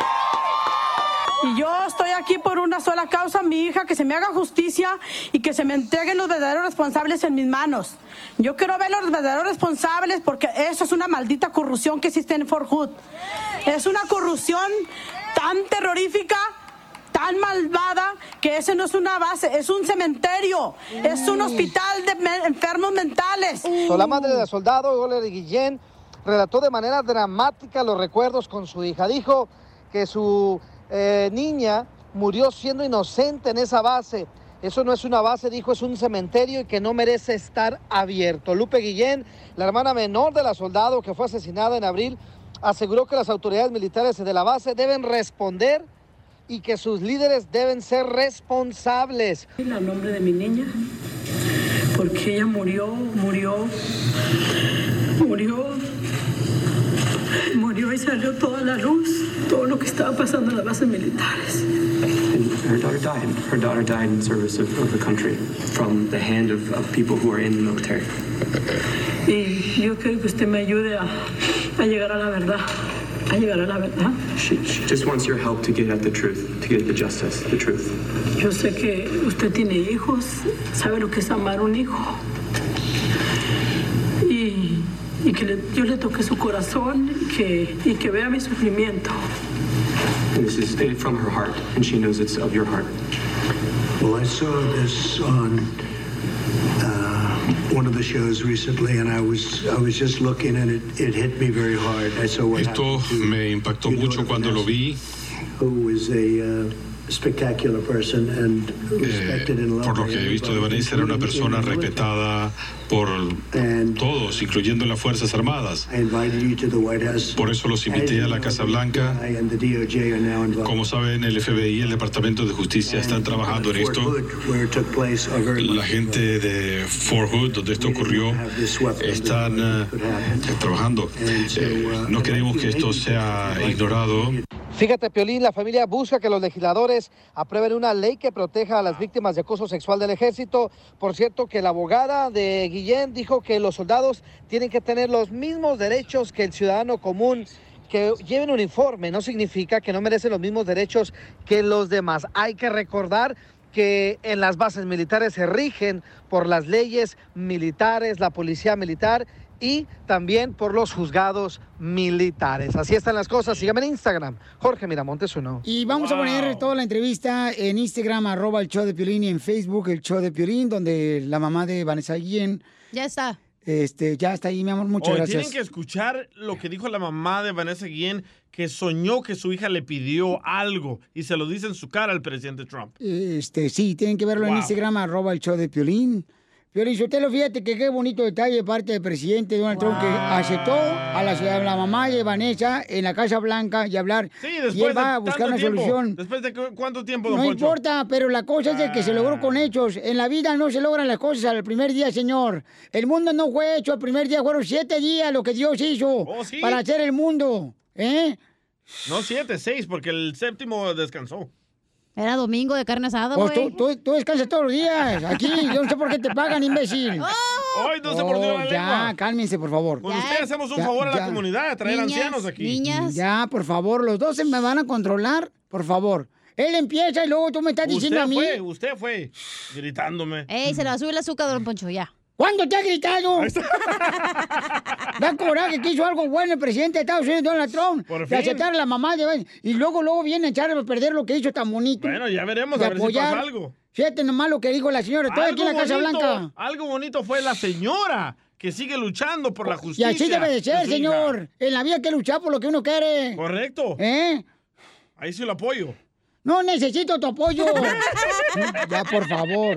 S26: Y yo estoy aquí por una sola causa, mi hija, que se me haga justicia y que se me entreguen los verdaderos responsables en mis manos. Yo quiero ver los verdaderos responsables porque eso es una maldita corrupción que existe en Fort Hood. Es una corrupción tan terrorífica tan malvada que ese no es una base, es un cementerio, es un hospital de enfermos mentales.
S4: So, la madre del soldado, Goler Guillén, relató de manera dramática los recuerdos con su hija. Dijo que su eh, niña murió siendo inocente en esa base. Eso no es una base, dijo, es un cementerio y que no merece estar abierto. Lupe Guillén, la hermana menor de la soldado que fue asesinada en abril, aseguró que las autoridades militares de la base deben responder y que sus líderes deben ser responsables.
S26: El nombre de mi niña, porque ella murió, murió, murió, murió y salió toda la luz, todo lo que estaba pasando en las bases militares.
S27: Her daughter died. Her daughter died in service of, of the country from the hand of, of people who are in the military.
S26: Y yo quiero que usted me ayude a, a llegar a la verdad, a llegar a la verdad.
S27: She, she just wants your help to get at the truth, to get at the justice, the truth.
S26: Yo sé que usted tiene hijos, sabe lo que es amar un hijo. Y, que le- yo le toque su corazón y que, y que vea mi sufrimiento.
S27: And this is from her heart, and she knows it's of your heart.
S28: Well, I saw this on uh, one of the shows recently, and I was I was just looking, and it, it hit me very hard. I saw what
S29: Esto me impactó mucho cuando lo vi.
S28: who was a uh, spectacular person and respected and loved
S29: Por lo que he visto de Vanessa, era una persona respetada por todos, incluyendo las Fuerzas Armadas.
S28: I invited you to the White House.
S29: Por eso los invité a la Casa Blanca. Como saben, el FBI y el Departamento de Justicia están trabajando en esto. La gente de Fort Hood, donde esto ocurrió, están eh, trabajando. Eh, no queremos que esto sea ignorado.
S4: Fíjate, Piolín, la familia busca que los legisladores aprueben una ley que proteja a las víctimas de acoso sexual del ejército. Por cierto, que la abogada de Guillén dijo que los soldados tienen que tener los mismos derechos que el ciudadano común. Que lleven uniforme no significa que no merecen los mismos derechos que los demás. Hay que recordar que en las bases militares se rigen por las leyes militares, la policía militar y también por los juzgados militares. Así están las cosas. Síganme en Instagram, Jorge Miramontes uno.
S2: Y vamos a poner toda la entrevista en Instagram, arroba el show de Piolín, y en Facebook el show de Piolín, donde la mamá de Vanessa Guillén
S9: Ya está.
S2: este, ya está ahí, mi amor. Muchas
S6: Hoy
S2: gracias.
S6: tienen que escuchar lo que dijo la mamá de Vanessa Guillén, que soñó que su hija le pidió algo y se lo dice en su cara al presidente Trump.
S2: Este, sí, tienen que verlo en. Instagram, arroba el show de Piolín. Piolín Sotelo, fíjate que qué bonito detalle de parte del presidente Donald Trump que aceptó a la, a la mamá de Vanessa en la Casa Blanca y hablar.
S6: Sí,
S2: y
S6: después
S2: él va a buscar una
S6: tiempo.
S2: solución.
S6: ¿Después de cu- cuánto tiempo, don
S2: No
S6: Poncho?
S2: importa, pero la cosa es de que se logró con hechos. En la vida no se logran las cosas al primer día, señor. El mundo no fue hecho al primer día, fueron siete días lo que Dios hizo
S6: Oh, ¿sí?
S2: para hacer el mundo. ¿Eh?
S6: No, siete, seis, porque el séptimo descansó.
S9: Era domingo de carne asada,
S2: Pues
S9: güey.
S2: tú, tú, tú descansas todos los días. Aquí, yo no sé por qué te pagan, imbécil.
S6: ¡Ay, no se mordió la
S2: Oh, Ya,
S6: lengua!
S2: cálmense, por favor.
S6: Con usted hacemos un favor a la comunidad, traer ancianos aquí.
S2: Ya, por favor, los dos se me van a controlar, por favor. Él empieza y luego tú me estás diciendo
S6: Usted
S2: a mí.
S6: fue, usted fue gritándome.
S9: Ey, se le va a subir el azúcar, don Poncho, ya.
S2: ¿Cuándo te ha gritado? Da *laughs* coraje que hizo algo bueno el presidente de Estados Unidos, Donald Trump.
S6: Por
S2: De aceptar a la mamá de... Y luego, luego viene a echar a perder lo que hizo tan bonito.
S6: Bueno, ya veremos,
S2: De
S6: a ver si pasa algo.
S2: Fíjate nomás lo que dijo la señora. Estoy aquí en la Casa Blanca.
S6: algo bonito fue la señora que sigue luchando por la
S2: Y
S6: justicia.
S2: así debe de ser, señor. En la vida hay que luchar por lo que uno quiere.
S6: Correcto.
S2: ¿Eh?
S6: Ahí sí lo apoyo.
S2: No necesito tu apoyo. *laughs* ya, por favor.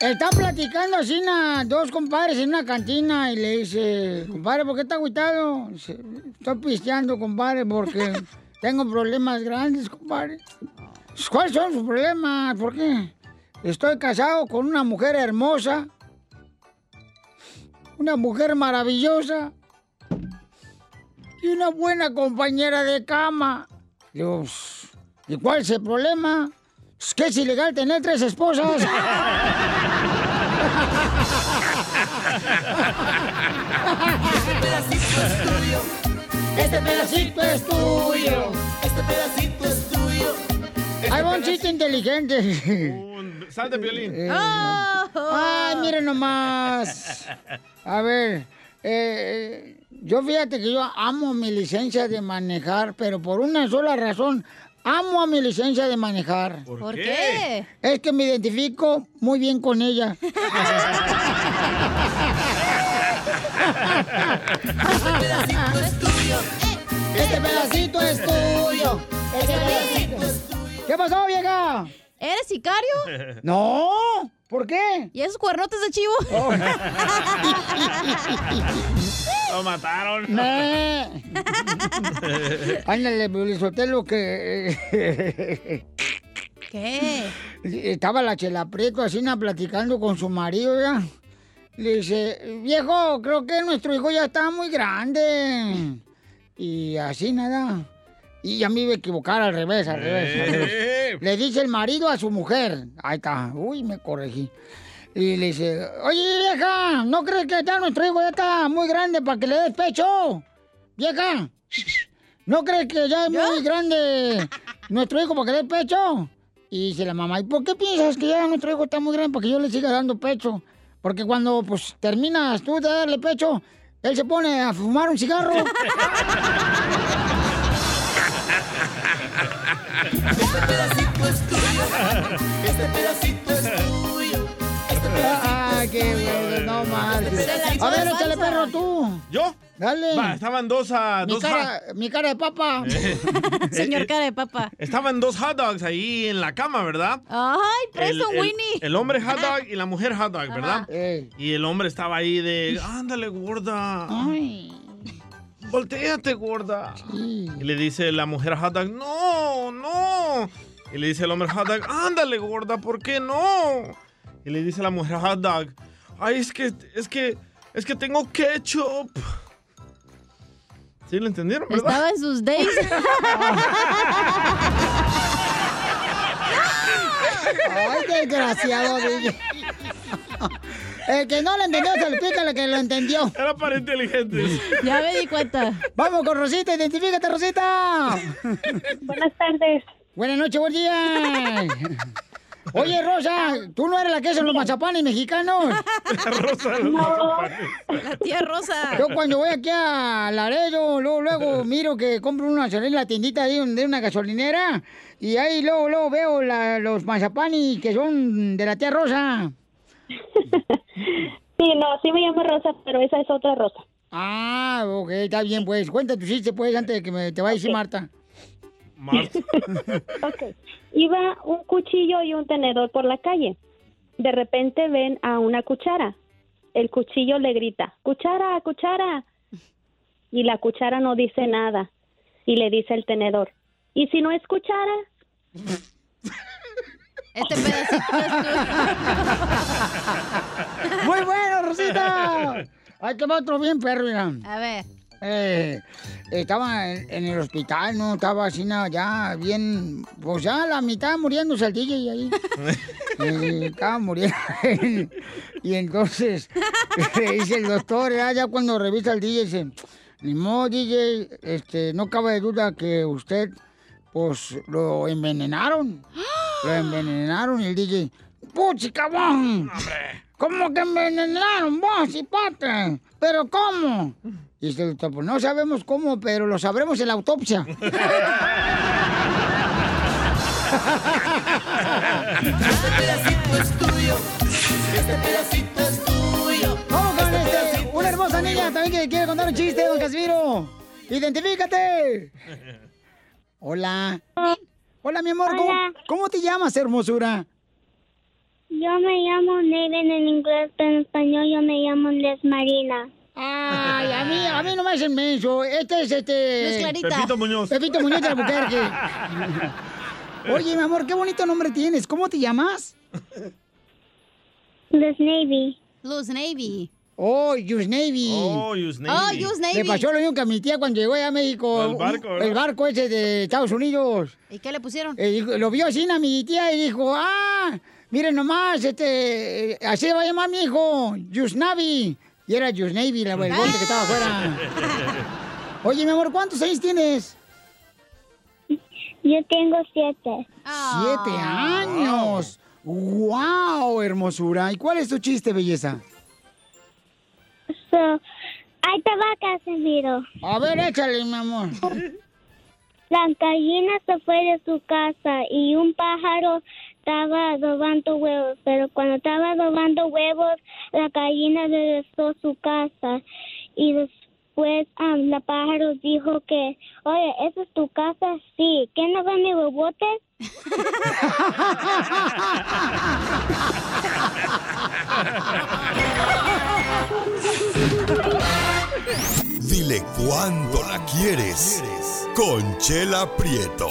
S2: Están platicando así na, dos compadres en una cantina y le dice, compadre, ¿por qué está agüitado? Dice, Estoy pisteando, compadre, porque *laughs* tengo problemas grandes, compadre. ¿Cuáles son sus problemas? ¿Por qué? Estoy casado con una mujer hermosa, una mujer maravillosa y una buena compañera de cama. Dios, ¿y cuál es el problema? Es que es ilegal tener tres esposas. *laughs*
S1: Este pedacito es tuyo.
S2: Este pedacito es tuyo.
S1: Este pedacito es tuyo.
S2: Va un chiste inteligente.
S6: Sal de violín.
S2: Eh, Ay, miren nomás. A ver, eh, yo fíjate que yo amo mi licencia de manejar, pero por una sola razón. Amo a mi licencia de manejar.
S9: ¿Por ¿Por qué?
S2: Es que me identifico muy bien con ella. *laughs*
S1: Este pedacito es tuyo.
S2: Este pedacito es tuyo. Este pedacito es tuyo. ¿Qué pasó, vieja?
S9: ¿Eres sicario? *laughs*
S2: No. ¿Por qué?
S9: ¿Y esos cuernotes de chivo? *laughs*
S6: Lo mataron.
S2: Me. *laughs* Ándale, lo que...
S9: ¿Qué?
S2: Estaba la Chela Prieto así platicando con su marido ya. Le dice, viejo, creo que nuestro hijo ya está muy grande. Y así nada. Y a mí me equivocar al revés, al revés, al revés. Le dice el marido a su mujer. Ahí está. Uy, me corregí. Y le dice, oye, vieja, ¿no crees que ya nuestro hijo ya está muy grande para que le des pecho? Vieja, ¿no crees que ya es muy grande nuestro hijo para que le des pecho? Y dice la mamá, ¿y por qué piensas que ya nuestro hijo está muy grande para que yo le siga dando pecho? Porque cuando pues terminas tú de darle pecho, él se pone a fumar un cigarro. *laughs*
S1: Este pedacito es tuyo. Este pedacito es tuyo.
S2: Ah, qué bueno, no marches. A ver, échale perro tú.
S6: ¿Yo?
S2: Dale.
S6: Va, estaban dos a
S2: Mi
S6: dos
S2: cara, mi cara de papa. *laughs*
S9: Señor cara de papa.
S6: Estaban dos hot dogs ahí en la cama, ¿verdad?
S9: Ay, preso,
S6: el, el-
S9: Winnie.
S6: el hombre hot dog y la mujer hot dog, ¿verdad?
S2: Ajá.
S6: Y el hombre estaba ahí de, ándale, gorda. Voltéate, gorda. Y le dice la mujer hot dog, no, no. Y le dice el hombre hot dog, ándale, gorda, ¿por qué no? Y le dice la mujer hot dog, ay, es que, es que, es que tengo ketchup. ¿Sí lo entendieron, verdad?
S9: Estaba en sus days. *laughs*
S2: Ay, qué desgraciado, DJ. El que no lo entendió, se le explica lo que lo entendió.
S6: Era para inteligentes.
S9: Ya me di cuenta.
S2: Vamos con Rosita, identifícate, Rosita.
S30: Buenas tardes.
S2: Buenas noches, buen día. Oye, *laughs* Rosa, ¿tú no eres la que hacen los mazapanes mexicanos? *laughs*
S6: Rosa,
S9: La tía Rosa.
S2: Yo cuando voy aquí a Laredo, luego, luego *laughs* miro que compro una en la tiendita ahí de una gasolinera y ahí luego, luego veo la- los mazapanes que son de la tía Rosa.
S30: Sí, no, sí me llamo Rosa, pero esa es otra Rosa.
S2: Ah, ok, está bien, pues. Cuenta tu chiste, pues, antes de que me, te vaya a decir Marta. *laughs*
S30: Ok. Iba un cuchillo y un tenedor por la calle. De repente ven a una cuchara. El cuchillo le grita, cuchara, cuchara. Y la cuchara no dice nada. Y le dice el tenedor, ¿y si no es cuchara?
S9: Este pedacito es
S2: Muy bueno, Rosita. Ahí te va otro bien, perro, mira.
S9: A ver.
S2: Eh, estaba en, en el hospital, ¿no? Estaba así, nada, ya bien, pues ya la mitad muriéndose el DJ ahí. *laughs* Eh, estaba muriendo. *laughs* y entonces *laughs* dice el doctor, ya, ya cuando revisa el DJ, dice, ni modo, DJ, este, no cabe de duda que usted, pues, lo envenenaron. *gasps* Lo envenenaron y el DJ, ¡puchi, cabrón! ¿Cómo que envenenaron vos, cipote? ¿Pero cómo? Y dice el pues no sabemos cómo, pero lo sabremos en la autopsia.
S1: Este pedacito es tuyo. Este pedacito es tuyo.
S2: Vamos con este, una hermosa niña también que quiere contar un chiste, don Casimiro. ¡Identifícate! Hola. Hola, mi amor. ¿Cómo,
S30: Hola.
S2: cómo te llamas, hermosura?
S30: Yo me llamo Neven en inglés, pero en español yo me llamo Les Marina.
S2: Ay, a mí, a mí no me hacen menso. Este es este...
S30: Es Clarita. Pepito Muñoz.
S2: Pepito Muñoz de Albuquerque. *laughs* Oye, mi amor, qué bonito nombre tienes. ¿Cómo te llamas?
S30: Les Navy.
S9: Luz Navy.
S2: Oh, Use Navy.
S6: Oh, Use Navy.
S9: Oh, Navy.
S2: Le pasó lo mismo que a mi tía cuando llegó allá a México.
S6: El barco.
S2: El barco ese de Estados Unidos.
S9: ¿Y qué le pusieron?
S2: Eh, lo vio así a mi tía y dijo, ah, miren nomás, este, eh, así se va a llamar mi hijo, Yusnavi. Y era Yusnavi, la bote que estaba afuera. *laughs* Oye, mi amor, ¿cuántos años tienes?
S30: Yo tengo siete.
S2: Siete años. ¡Wow, hermosura! ¿Y cuál es tu chiste, belleza?
S30: So, ahí te va, Casimiro.
S2: A ver, échale, mi amor.
S30: La gallina se fue de su casa y un pájaro estaba adobando huevos, pero cuando estaba adobando huevos, la gallina regresó a su casa y después ah, la pájaro dijo que, oye, ¿esa es tu casa? Sí, ¿qué no ven mi huevote?
S3: Dile cuándo la quieres. Conchela Prieto.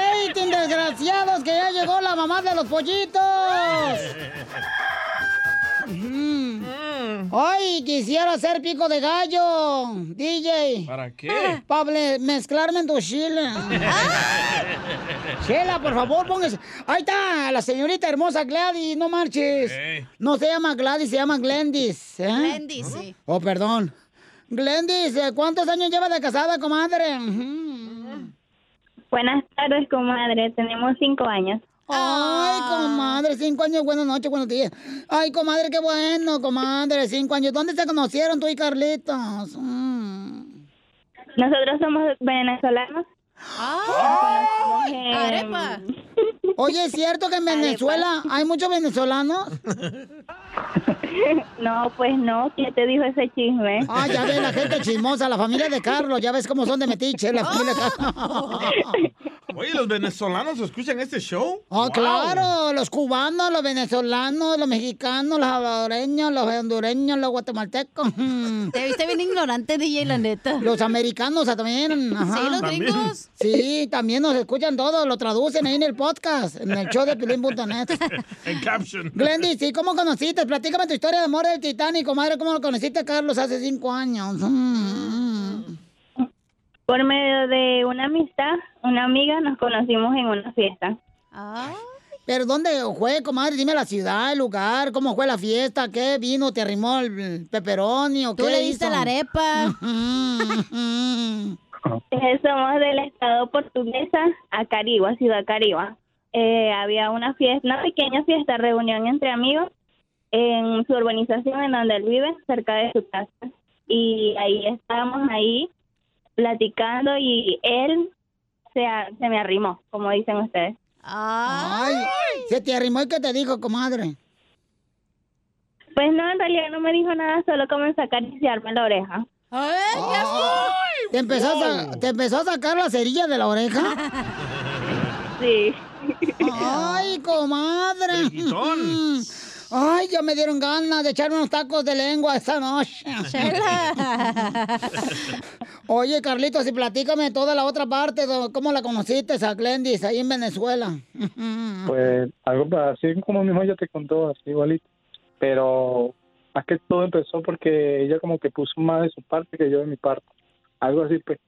S2: llegó la mamá de los pollitos. Mm. Ay, quisiera hacer pico de gallo, DJ.
S6: ¿Para qué?
S2: Para mezclarme en tu chile. Chela, por favor, póngase. Ahí está, la señorita hermosa Gladys, no marches. No se llama Gladys, se llama Glendis. ¿eh?
S9: Glendis, sí.
S2: Oh, perdón. Glendis, ¿eh, ¿cuántos años lleva de casada, comadre?
S30: Buenas tardes, comadre. Tenemos cinco años.
S2: Ay, comadre, cinco años, buenas noches, buenos días. Ay, comadre, qué bueno, comadre, cinco años. ¿Dónde se conocieron tú y Carlitos? Mm.
S30: Nosotros somos venezolanos.
S9: ¡Ah!
S30: en-
S9: Arepa.
S2: Oye, ¿es cierto que en Venezuela hay muchos venezolanos? *laughs*
S30: No, pues no. ¿Quién te dijo ese chisme?
S2: Ah, ya ves, la gente chismosa, la familia de Carlos, ya ves cómo son de metiche, la familia de Carlos. *laughs* *laughs*
S6: Oye, ¿los venezolanos escuchan este show?
S2: Oh,
S6: Wow.
S2: claro, los cubanos, los venezolanos, los mexicanos, los salvadoreños, los hondureños, los guatemaltecos. *laughs*
S9: Te viste bien ignorante, DJ, la neta.
S2: Los americanos también. ajá.
S9: Sí, los También. gringos.
S2: Sí, también nos escuchan todos, lo traducen ahí en el podcast, en el show de pilín.net. *laughs*
S6: En caption.
S2: Glendy, sí, ¿cómo conociste? Platícame tu historia de amor del Titanic, madre, ¿cómo lo conociste, Carlos, hace cinco años?
S30: Por medio de una amistad, una amiga, nos conocimos en una fiesta.
S2: ¿Pero dónde fue, comadre? Dime la ciudad, el lugar, cómo fue la fiesta, qué vino, te arrimó el pepperoni o
S9: Tú
S2: qué
S9: le diste
S2: hizo?
S9: la arepa. *laughs*
S30: Eh, somos del estado portuguesa, a Cariba, ciudad Cariba. Eh, había una fiesta, una pequeña fiesta, reunión entre amigos en su urbanización en donde él vive, cerca de su casa. Y ahí estábamos ahí platicando y él se, se me arrimó, como dicen ustedes.
S2: Ay, se te arrimó y qué te dijo, comadre.
S30: Pues no, en realidad no me dijo nada, solo comenzó a acariciarme la oreja.
S2: ¿Te empezó, a, ¿Te empezó a sacar la cerilla de la oreja? *laughs*
S30: Sí.
S2: Ay, comadre. Ay, ya me dieron ganas de echar unos tacos de lengua esta noche. *laughs* Oye, Carlitos, y platícame toda la otra parte, ¿cómo la conociste a Glendis ahí en Venezuela? *laughs*
S31: Pues algo así como mi mamá ya te contó, así igualito. Pero más que todo empezó porque ella como que puso más de su parte que yo de mi parte. Algo así, pues.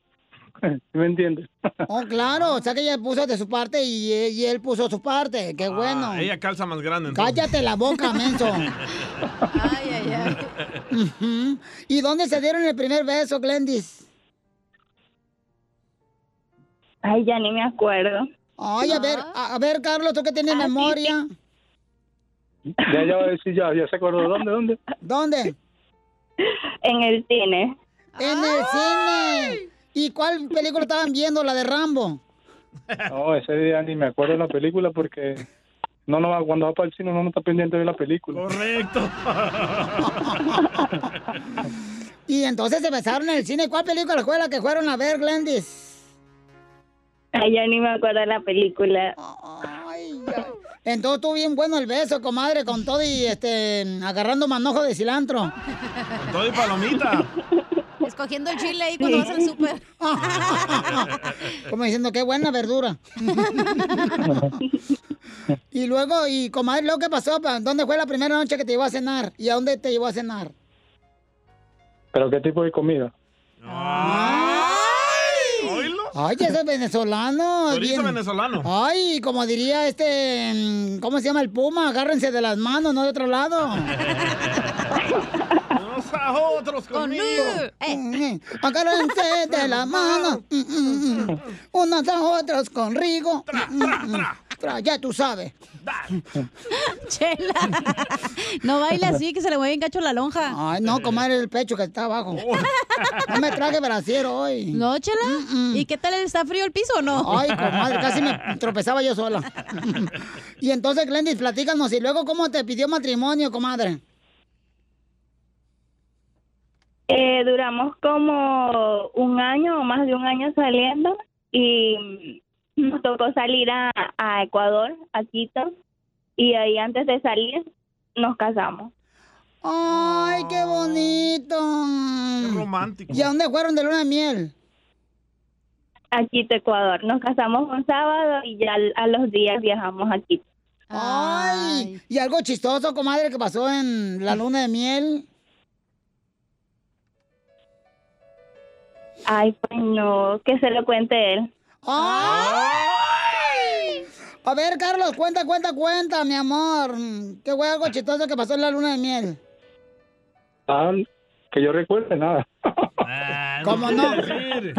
S31: *laughs* ¿Sí ¿Me entiendes?
S2: Oh, claro, o sea que ella puso de su parte y, y él puso su parte, qué bueno.
S6: Ah, ella calza más grande. entonces.
S2: Cállate la boca, menso. *laughs*
S9: Ay, ay, ay.
S2: ¿Y dónde se dieron el primer beso, Glendis?
S30: Ay, ya ni me acuerdo.
S2: Ay, a ver, a, a ver, Carlos, tú que tienes memoria.
S31: Ya, ya va a decir, ya, ya se acordó. ¿Dónde, dónde?
S2: ¿Dónde?
S30: En el cine.
S2: En el cine. ¿Y cuál película estaban viendo? La de Rambo.
S31: No, ese día ni me acuerdo de la película porque no, no, cuando va para el cine uno no está pendiente de la película.
S6: Correcto. *laughs*
S2: Y entonces se besaron en el cine. ¿Cuál película fue la que fueron a ver, Glendis?
S30: Ay, ya ni me acuerdo de la película.
S2: Entonces estuvo bien bueno el beso, comadre, con todo y este agarrando manojo de cilantro.
S6: Con todo y palomita. *laughs*
S9: Escogiendo el chile ahí cuando vas al súper. *laughs*
S2: Como diciendo, qué buena verdura. *laughs* y luego, y comadre, ¿luego qué pasó? Pa? ¿Dónde fue la primera noche que te llevó a cenar? ¿Y a dónde te llevó a cenar?
S31: ¿Pero qué tipo de comida?
S2: Ay, ese es venezolano. Bien-
S6: venezolano.
S2: Ay, como diría este, mm, ¿cómo se llama el puma? Agárrense de las manos, no de otro lado. *laughs*
S6: Unos a otros conmigo.
S2: Mm, Agárrense de mm, mm. Unos a otros con Rigo. Mm, mm, mm. Tra, Ya tú sabes.
S9: Chela. *laughs* No baile así, que se le mueve en cacho la lonja.
S2: Ay, no, comadre, el pecho que está abajo. No me traje brasiero hoy.
S9: ¿No, Chela? ¿Y qué tal? ¿Está frío el piso o no?
S2: Ay, comadre, casi me *laughs* tropezaba yo sola. *laughs* y entonces, Glendis, platícanos, y luego, ¿cómo te pidió matrimonio, comadre?
S30: Eh, duramos como un año o más de un año saliendo y nos tocó salir a, a Ecuador, a Quito, y ahí antes de salir nos casamos.
S2: Ay, qué bonito. Qué
S6: romántico.
S2: ¿Y a dónde fueron de luna de miel?
S30: A Quito, Ecuador. Nos casamos un sábado y ya a los días viajamos a Quito.
S2: Ay, ¿y algo chistoso, comadre, que pasó en la luna de miel?
S30: Ay, pues no, que se lo cuente él.
S2: ¡Ay! A ver, Carlos, cuenta, cuenta, cuenta, mi amor. ¿Qué fue algo chistoso que pasó en la luna de miel?
S31: Ah, que yo recuerde nada.
S2: ¿Cómo no?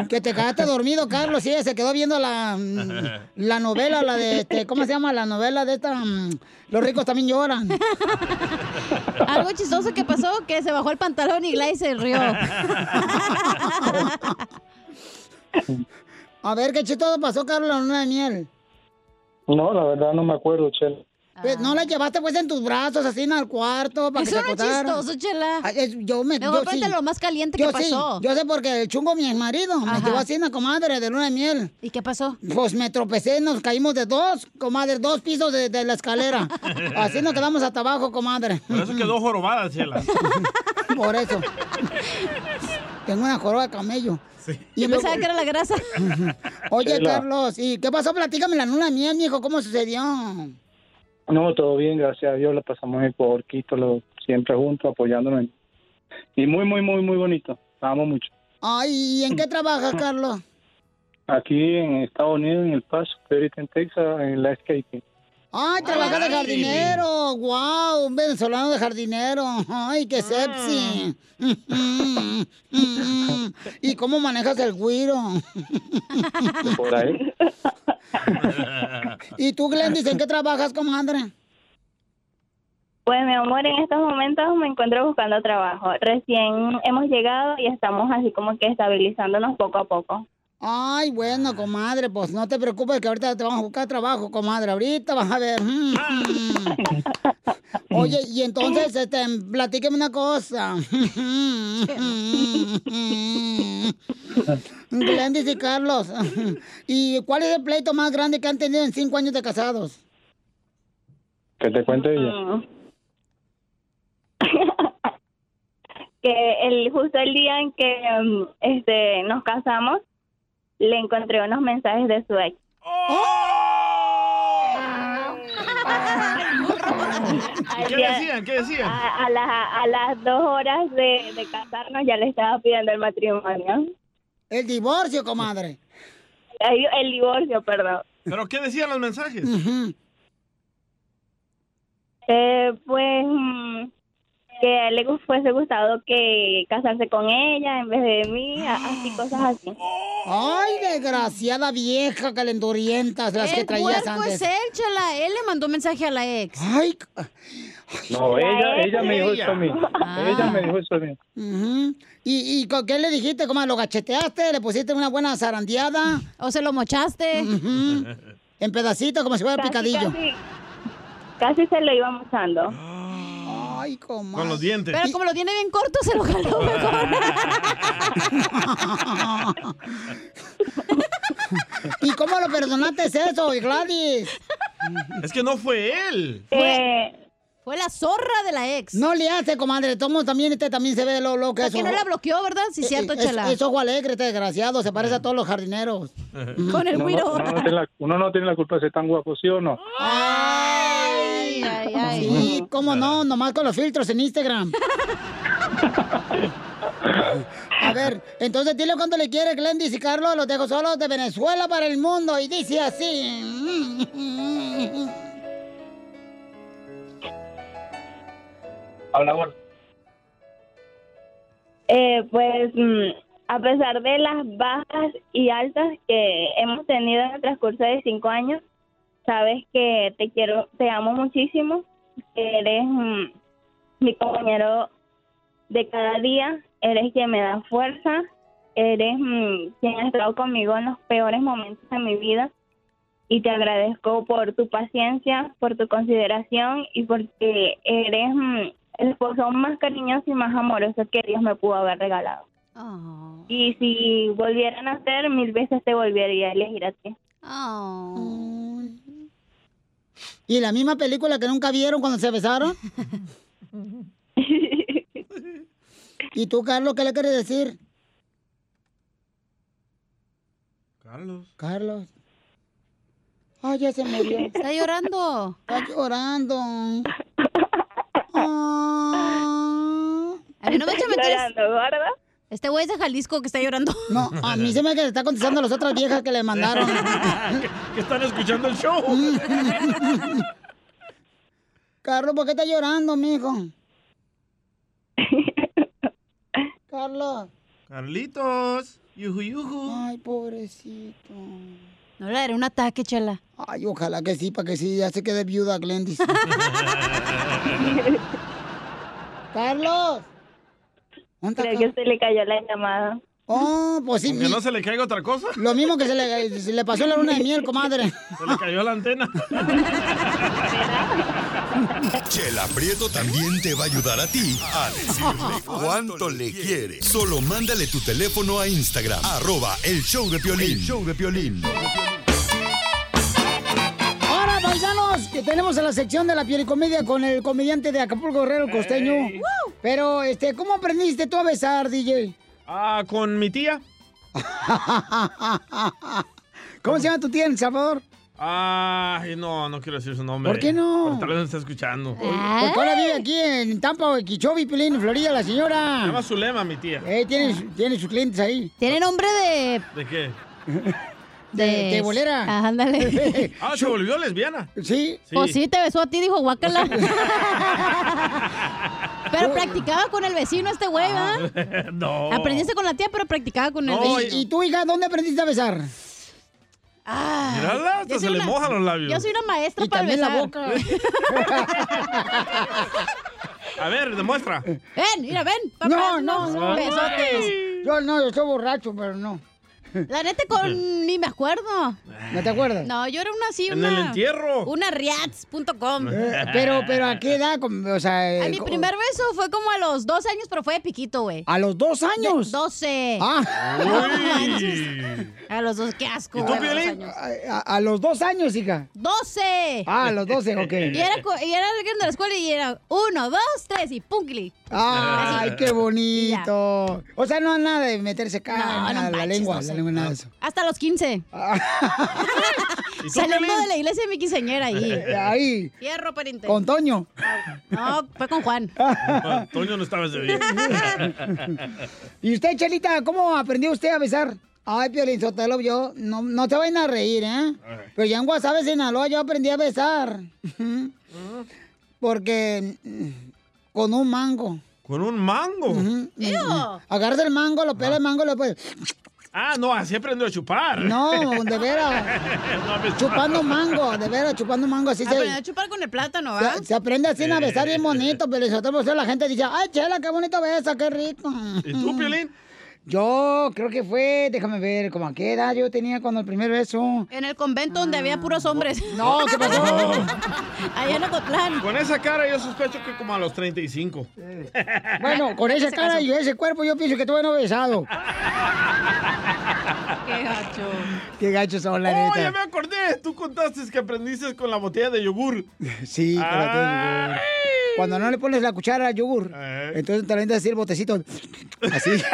S2: Que te quedaste dormido, Carlos. Sí, se quedó viendo la, mm, la novela, la de, este, ¿cómo se llama? La novela de esta, mm, Los ricos también lloran.
S9: Algo chistoso que pasó, que se bajó el pantalón y Gladys se rió.
S2: A ver, ¿qué chistoso pasó, Carlos, en la luna de miel?
S31: No, la verdad no me acuerdo, Chela.
S2: Pues, ¿No la llevaste pues en tus brazos así en al cuarto para que
S9: Eso
S2: se
S9: no es chistoso, Chela.
S2: Ay, es- yo me
S9: Luego
S2: yo sí.
S9: lo más caliente
S2: yo
S9: que pasó.
S2: Sí, yo sé porque el chungo, mi marido, me llevó así una comadre de luna de miel.
S9: ¿Y qué pasó?
S2: Pues me tropecé, nos caímos de dos, comadre, dos pisos de, de la escalera. *laughs* Así nos quedamos hasta abajo, comadre.
S6: Por eso quedó jorobada, Chela. *laughs*
S2: Por eso. Tengo una joroba de camello.
S9: Yo pensaba que era la grasa. *laughs*
S2: Oye. Carlos, ¿y qué pasó? Platícame la luna de miel, mijo, ¿cómo sucedió?
S31: No, todo bien, gracias a Dios. La pasamos en Ecuador, Quito, lo- siempre juntos, apoyándonos. Y muy, muy, muy, muy bonito. La amo mucho.
S2: Ay, ¿y en qué trabajas, Carlos?
S31: Aquí en Estados Unidos, en El Paso, estoy ahorita en Texas, en landscaping.
S2: Ay, trabajas de jardinero. Wow, un venezolano de jardinero. Ay, qué sexy. *laughs* ¿Y cómo manejas el guiro? *laughs*
S31: Por ahí.
S2: ¿Y tú, Glendis, en qué trabajas, comadre?
S30: Pues mi amor, en estos momentos me encuentro buscando trabajo. Recién hemos llegado y estamos así como que estabilizándonos poco a poco.
S2: Ay, bueno, comadre, pues no te preocupes que ahorita te vamos a buscar trabajo, comadre. Ahorita vas a ver. Mm, *laughs* mm. Oye, y entonces, este, platíqueme una cosa. *laughs* Glendy y Carlos. ¿Y cuál es el pleito más grande que han tenido en cinco años de casados?
S31: Que te cuente ella. *laughs*
S32: Que el justo el día en que um, este nos casamos le encontré unos mensajes de su ex. Al
S6: ¿Qué decían? ¿Qué decían?
S32: A, a las, a las dos horas de, de casarnos ya le estaba pidiendo el matrimonio.
S2: El divorcio, comadre.
S32: El, el divorcio, perdón.
S6: ¿Pero qué decían los mensajes?
S32: Eh, pues mm, que a él le fuese gustado que casarse con ella en vez de mí, así cosas así.
S2: Ay, desgraciada vieja calenturienta, las que traías antes.
S9: es él, chala. Él le mandó mensaje a la ex.
S2: Ay.
S31: No, ella, ella me dijo eso a mí.
S2: Ah.
S31: Ella me dijo eso a mí.
S2: ¿Y, ¿Y con qué le dijiste? ¿Cómo lo gacheteaste? ¿Le pusiste una buena zarandeada?
S9: ¿O se lo mochaste?
S2: En pedacitos, como si fuera
S32: Casi,
S2: picadillo.
S32: Casi, casi se lo iba mostrando.
S2: Ay, comadre.
S6: Con los dientes.
S9: Pero como lo tiene bien corto, se lo jaló mejor. *laughs*
S2: ¿Y cómo lo perdonaste eso, Gladys?
S6: Es que no fue él.
S32: Eh,
S9: Fue la zorra de la ex.
S2: No le hace, comadre. Tomo también, este también se ve lo, lo que
S9: O
S2: es.
S9: sea, que no la bloqueó, ¿verdad? Sí,
S2: Eh,
S9: cierto,
S2: eh,
S9: chala.
S2: Es, es ojo alegre, este desgraciado. Se parece a todos los jardineros.
S9: Con el
S31: Uno no-
S9: güiro.
S31: uno no tiene la- uno no tiene la culpa de ser tan guapo, ¿sí o no?
S2: Ay,
S9: ay, ay.
S2: Sí, cómo no, nomás con los filtros en Instagram. A ver, entonces dile cuánto le quiere Glendis y Carlos, los dejo solos de Venezuela para el mundo y dice así.
S31: Habla, gordo.
S32: Eh, pues mm, a pesar de las bajas y altas que hemos tenido en el transcurso de cinco años, sabes que te quiero, te amo muchísimo, que eres mm, mi compañero de cada día, eres quien me da fuerza, eres mm, quien ha estado conmigo en los peores momentos de mi vida y te agradezco por tu paciencia, por tu consideración y porque eres mm, el esposo más cariñoso y más amoroso que Dios me pudo haber regalado. Y si volvieran a ser, mil veces te volvería a elegir a ti.
S2: ¿Y la misma película que nunca vieron cuando se besaron? *laughs* ¿Y tú, Carlos, qué le quieres decir?
S6: Carlos.
S2: Carlos. Ay, ya se murió.
S9: Está llorando.
S2: Está llorando.
S9: A mí no me echa mentiras.
S32: Llorando, ¿verdad?
S9: Este güey es de Jalisco que está llorando.
S2: No, a mí se me que está contestando a las otras viejas que le mandaron. *laughs*
S6: que están escuchando el show. *laughs*
S2: Carlos, ¿por qué estás llorando, mijo? *laughs* Carlos.
S6: Carlitos. Yuju, yuju.
S2: Ay, pobrecito.
S9: No le daré un ataque, chela.
S2: Ay, ojalá que sí, para que sí, ya se quede viuda Glendis. Carlos.
S32: Creo que se le cayó la llamada.
S2: Oh, pues sí.
S6: ¿Que no se le caiga otra cosa?
S2: Lo mismo que se le, se le pasó la luna de miel, comadre. *laughs*
S6: Se le cayó la antena.
S3: Chela Prieto también te va a ayudar a ti a decirle cuánto le quiere. Solo mándale tu teléfono a Instagram, arroba el show de Piolín. El show de Piolín.
S2: Paisanos, que tenemos en la sección de la pielicomedia con el comediante de Acapulco Guerrero Costeño. Pero, este, ¿cómo aprendiste tú a besar, DJ?
S6: Ah, con mi tía. *laughs*
S2: ¿Cómo se llama tu tía en El Salvador?
S6: Ay, no, no quiero decir su nombre.
S2: ¿Por qué no?
S6: Porque tal vez me está escuchando.
S2: Porque ahora vive aquí en Tampa o en Quichobi, Pilín, Florida, la
S6: Se
S2: señora.
S6: llama Zulema, mi tía.
S2: Eh, tiene, tiene sus clientes ahí.
S9: Tiene nombre de...
S6: ¿De qué? *laughs*
S2: De, de bolera.
S9: Ah, *laughs* ándale.
S6: Ah, se volvió lesbiana.
S2: Sí.
S9: Pues sí, te besó a ti, dijo guácala. *laughs* pero practicaba con el vecino este güey, ¿verdad? *laughs*
S6: no.
S9: Aprendiste con la tía, pero practicaba con el
S6: No,
S9: vecino.
S2: ¿Y tú, hija, dónde aprendiste a besar?
S9: Ah,
S6: Mírala, hasta se le mojan los labios.
S9: Yo soy una maestra
S2: Y
S9: para
S2: también
S9: besar.
S2: la boca.
S6: A ver, demuestra.
S9: Ven, mira, ven. papá,
S2: No, no, no.
S9: Besotes.
S2: Yo no, yo estoy borracho, pero no.
S9: La neta con *laughs* ni me acuerdo.
S2: ¿No te acuerdas?
S9: No, yo era una así,
S2: En
S9: una...
S2: el entierro.
S9: Una riats.com.
S2: Eh, pero, pero ¿a qué edad? O sea,
S9: A
S2: eh,
S9: mi primer beso fue como a los dos años, pero fue de piquito, güey.
S2: ¿A los dos años?
S9: De- 12.
S2: Ah.
S9: A los dos, qué asco. güey, a los dos años.
S2: A, a los dos años, hija.
S9: 12.
S2: Ah, a los 12, ok.
S9: Y era, y era alguien de la escuela y era uno, dos, tres y punkli.
S2: Ay, qué bonito. O sea, no nada de meterse acá,
S9: No,
S2: nada,
S9: no
S2: la lengua,
S9: no
S2: la lengua, nada de eso.
S9: Hasta los 15. *laughs*
S2: tú,
S9: Saliendo de la iglesia de mi quinceañera ahí.
S2: Ahí.
S9: Fierro, pariente.
S2: Con Toño.
S9: No, fue con Juan.
S6: Toño no estaba ese día. *laughs*
S2: ¿Y usted, Chelita, cómo aprendió usted a besar? Ay, Piolín Sotelo, yo, no, no te vayan a reír, ¿eh? Pero ya en Guasave, Sinaloa, yo aprendí a besar. *laughs* Porque mm, con un mango.
S6: ¿Con un mango?
S2: Ujú. Agarras el mango, lo pelas el mango, lo puedes...
S6: Ah, no, así aprendió a chupar.
S2: No, *laughs* de veras.
S6: No, me-
S2: Chupando mango, de veras, chupando mango así
S9: Aprendí a
S2: se...
S9: chupar con el plátano, ¿verdad?
S2: Se, se aprende así a besar bien bonito, pero nosotros la gente dice, ay, Chela, qué bonito besa, qué rico.
S6: ¿Y tú, Piolín?
S2: Yo creo que fue, déjame ver, como a qué edad yo tenía cuando el primer beso.
S9: En el convento donde había puros hombres.
S2: No, ¿qué pasó? *laughs*
S9: Allá en Ocotlán.
S6: Con esa cara yo sospecho que como a los 35.
S2: Bueno, con esa cara y ese cuerpo yo pienso que todavía no he besado. *laughs*
S9: Qué gacho.
S2: Qué gachos son, la
S6: Oh,
S2: neta.
S6: ya me acordé. Tú contaste que aprendiste con la botella de yogur. *laughs*
S2: Sí, con la de yogur. Cuando no le pones la cuchara al yogur, entonces te le así el botecito. Así. *laughs*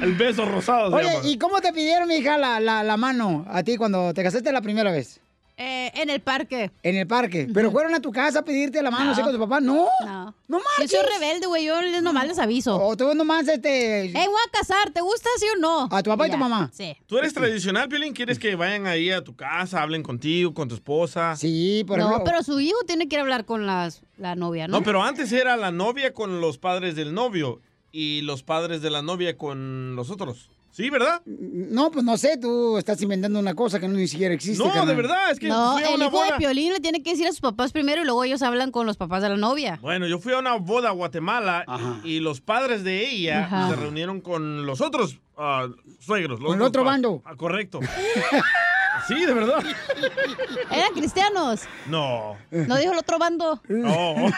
S6: El beso rosado
S2: Oye,
S6: llama.
S2: ¿y cómo te pidieron, mi hija, la, la, la mano a ti cuando te casaste la primera vez?
S9: Eh, en el parque.
S2: En el parque. ¿Pero fueron a tu casa a pedirte la mano así con tu papá? No.
S9: No.
S2: No
S9: Yo soy rebelde, güey. Yo les- nomás les aviso.
S2: O tú nomás este...
S9: Eh, voy a casar. ¿Te gusta, sí o no?
S2: ¿A tu papá y tu mamá?
S9: Sí.
S6: ¿Tú eres tradicional, Piolín? ¿Quieres que vayan ahí a tu casa, hablen contigo, con tu esposa?
S2: Sí,
S9: No, pero su hijo tiene que ir a hablar con las, la novia, ¿no?
S6: No, pero antes era la novia con los padres del novio y los padres de la novia con los otros. ¿Sí, verdad?
S2: No, pues no sé, tú estás inventando una cosa que no ni siquiera existe.
S6: No,
S2: carnal.
S6: de verdad, es que
S9: No,
S6: fui a
S9: el
S6: una
S9: hijo
S6: boda.
S9: de Piolín le tiene que decir a sus papás primero y luego ellos hablan con los papás de la novia.
S6: Bueno, yo fui a una boda a Guatemala y, y los padres de ella
S9: Ajá.
S6: se reunieron con los otros ah, suegros. los
S2: Con el otro bando.
S6: Ah, correcto. *laughs* sí, de verdad. *laughs*
S9: Eran cristianos.
S6: No.
S9: No dijo el otro bando.
S6: No. *laughs*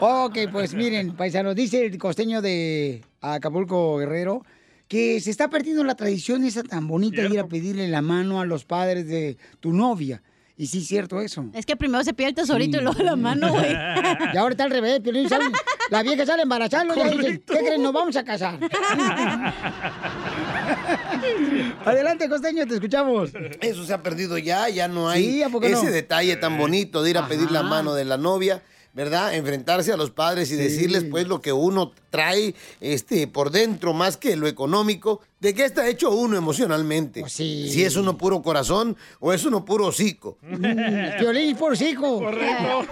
S2: Ok, pues miren, paisanos, dice el costeño de Acapulco Guerrero que se está perdiendo la tradición esa tan bonita de ir a pedirle la mano a los padres de tu novia. Y sí, es cierto eso.
S9: Es que primero se pide el tesorito y luego la mano, güey. *laughs*
S2: Y ahora está al revés, Piolín, sale- la vieja sale embarazada, ya dice. ¿qué creen? Nos vamos a casar. *laughs* Adelante, costeño, te escuchamos.
S15: Eso se ha perdido ya, ya no hay
S2: Sí, ¿a poco
S15: ese
S2: no?
S15: detalle tan bonito de ir a pedir la mano de la novia, ¿verdad? Enfrentarse a los padres y decirles pues lo que uno trae este por dentro más que lo económico, de qué está hecho uno emocionalmente.
S2: Pues
S15: Si es uno puro corazón o es uno puro hocico. *laughs*
S2: Piolín por hijo.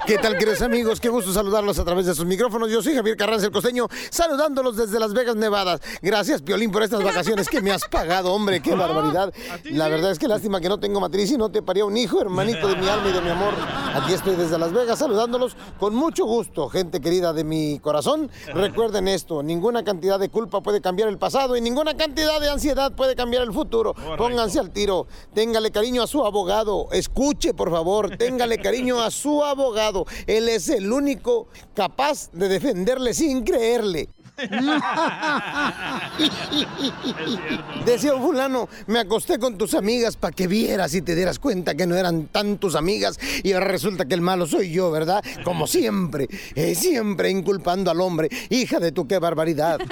S15: ¿Qué tal, queridos amigos? Qué gusto saludarlos a través de sus micrófonos. Yo soy Javier Carranza, el costeño, saludándolos desde Las Vegas, Nevada. Gracias, Piolín, por estas vacaciones que me has pagado, hombre. Qué barbaridad. La verdad es que lástima que no tengo matriz y no te paría un hijo, hermanito de mi alma y de mi amor. Aquí estoy desde Las Vegas saludándolos con mucho gusto, gente querida de mi corazón. *laughs* Recuerden esto, ninguna cantidad de culpa puede cambiar el pasado y ninguna cantidad de ansiedad puede cambiar el futuro. Pónganse al tiro, téngale cariño a su abogado, escuche por favor, téngale cariño a su abogado. Él es el único capaz de defenderle sin creerle. *laughs* Decía un fulano, me acosté con tus amigas para que vieras y te dieras cuenta que no eran tan tus amigas y ahora resulta que el malo soy yo, ¿verdad? Como siempre, eh, siempre inculpando al hombre. Hija de tu qué barbaridad. *laughs*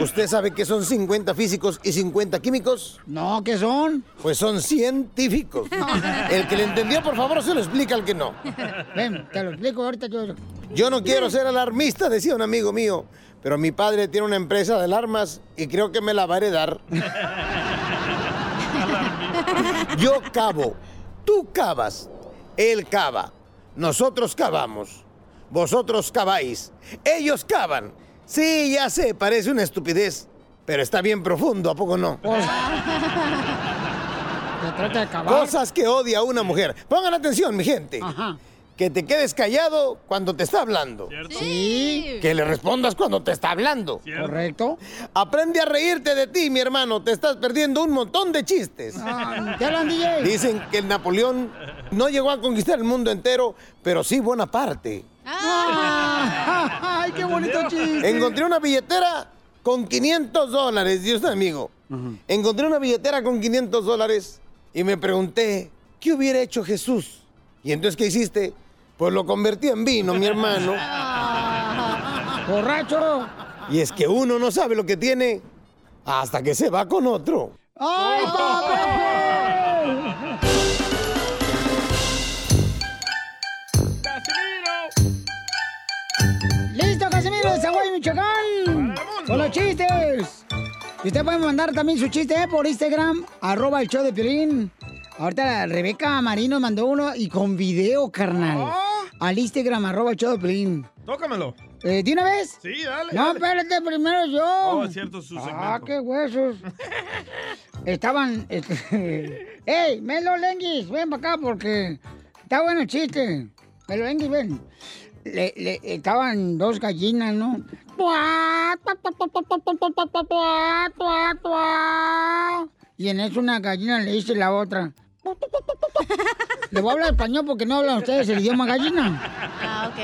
S15: ¿Usted sabe que son 50 físicos y 50 químicos?
S2: No, ¿qué son?
S15: Pues son científicos. *laughs* El que le entendió, por favor, se lo explica al que no.
S2: Ven, te lo explico ahorita yo.
S15: Yo no quiero ser alarmista, decía un amigo mío, pero mi padre tiene una empresa de alarmas y creo que me la va a heredar. Yo cavo, tú cavas, él cava, nosotros cavamos, vosotros caváis, ellos cavan. Sí, ya sé, parece una estupidez, pero está bien profundo, ¿a poco no?
S2: Trata de.
S15: Cosas que odia una mujer. Pongan atención, mi gente. Que te quedes callado cuando te está hablando.
S2: Sí.
S15: Que le respondas cuando te está hablando.
S2: Correcto.
S15: Aprende a reírte de ti, mi hermano. Te estás perdiendo un montón de chistes.
S2: Ah, ¿Qué hablan, DJ?
S15: Dicen que el Napoleón no llegó a conquistar el mundo entero, pero sí buena parte.
S2: Ah, *laughs* ¡Ay, qué bonito chiste!
S15: Encontré una billetera con 500 dólares, Dios amigo. Encontré una billetera con 500 dólares y me pregunté, ¿qué hubiera hecho Jesús? Y entonces, ¿qué hiciste? Pues lo convertí en vino, mi hermano. *laughs*
S2: ¡Borracho!
S15: Y es que uno no sabe lo que tiene hasta que se va con otro.
S2: ¡Ay! ¡Listo, Casimiro de Zaguay, Michoacán! ¡Con los chistes! Y usted puede mandar también su chiste ¿eh? por Instagram, arroba el show de Piolín. Ahorita Rebeca Marino mandó uno y con video, carnal. Al Instagram, arroba Choplin.
S6: Tócamelo.
S2: Eh, ¿De una vez?
S6: Sí, dale.
S2: No, espérate, primero yo.
S6: Oh, es su segmento.
S2: Ah, qué huesos. Estaban. ¡Ey, Melo Lenguis! Ven para acá porque está bueno el chiste. Melo Lenguis, ven. Le, le, estaban dos gallinas, ¿no? Y en eso una gallina le dice la otra. Le voy a hablar español porque no hablan ustedes el idioma gallina.
S9: Ah, ok.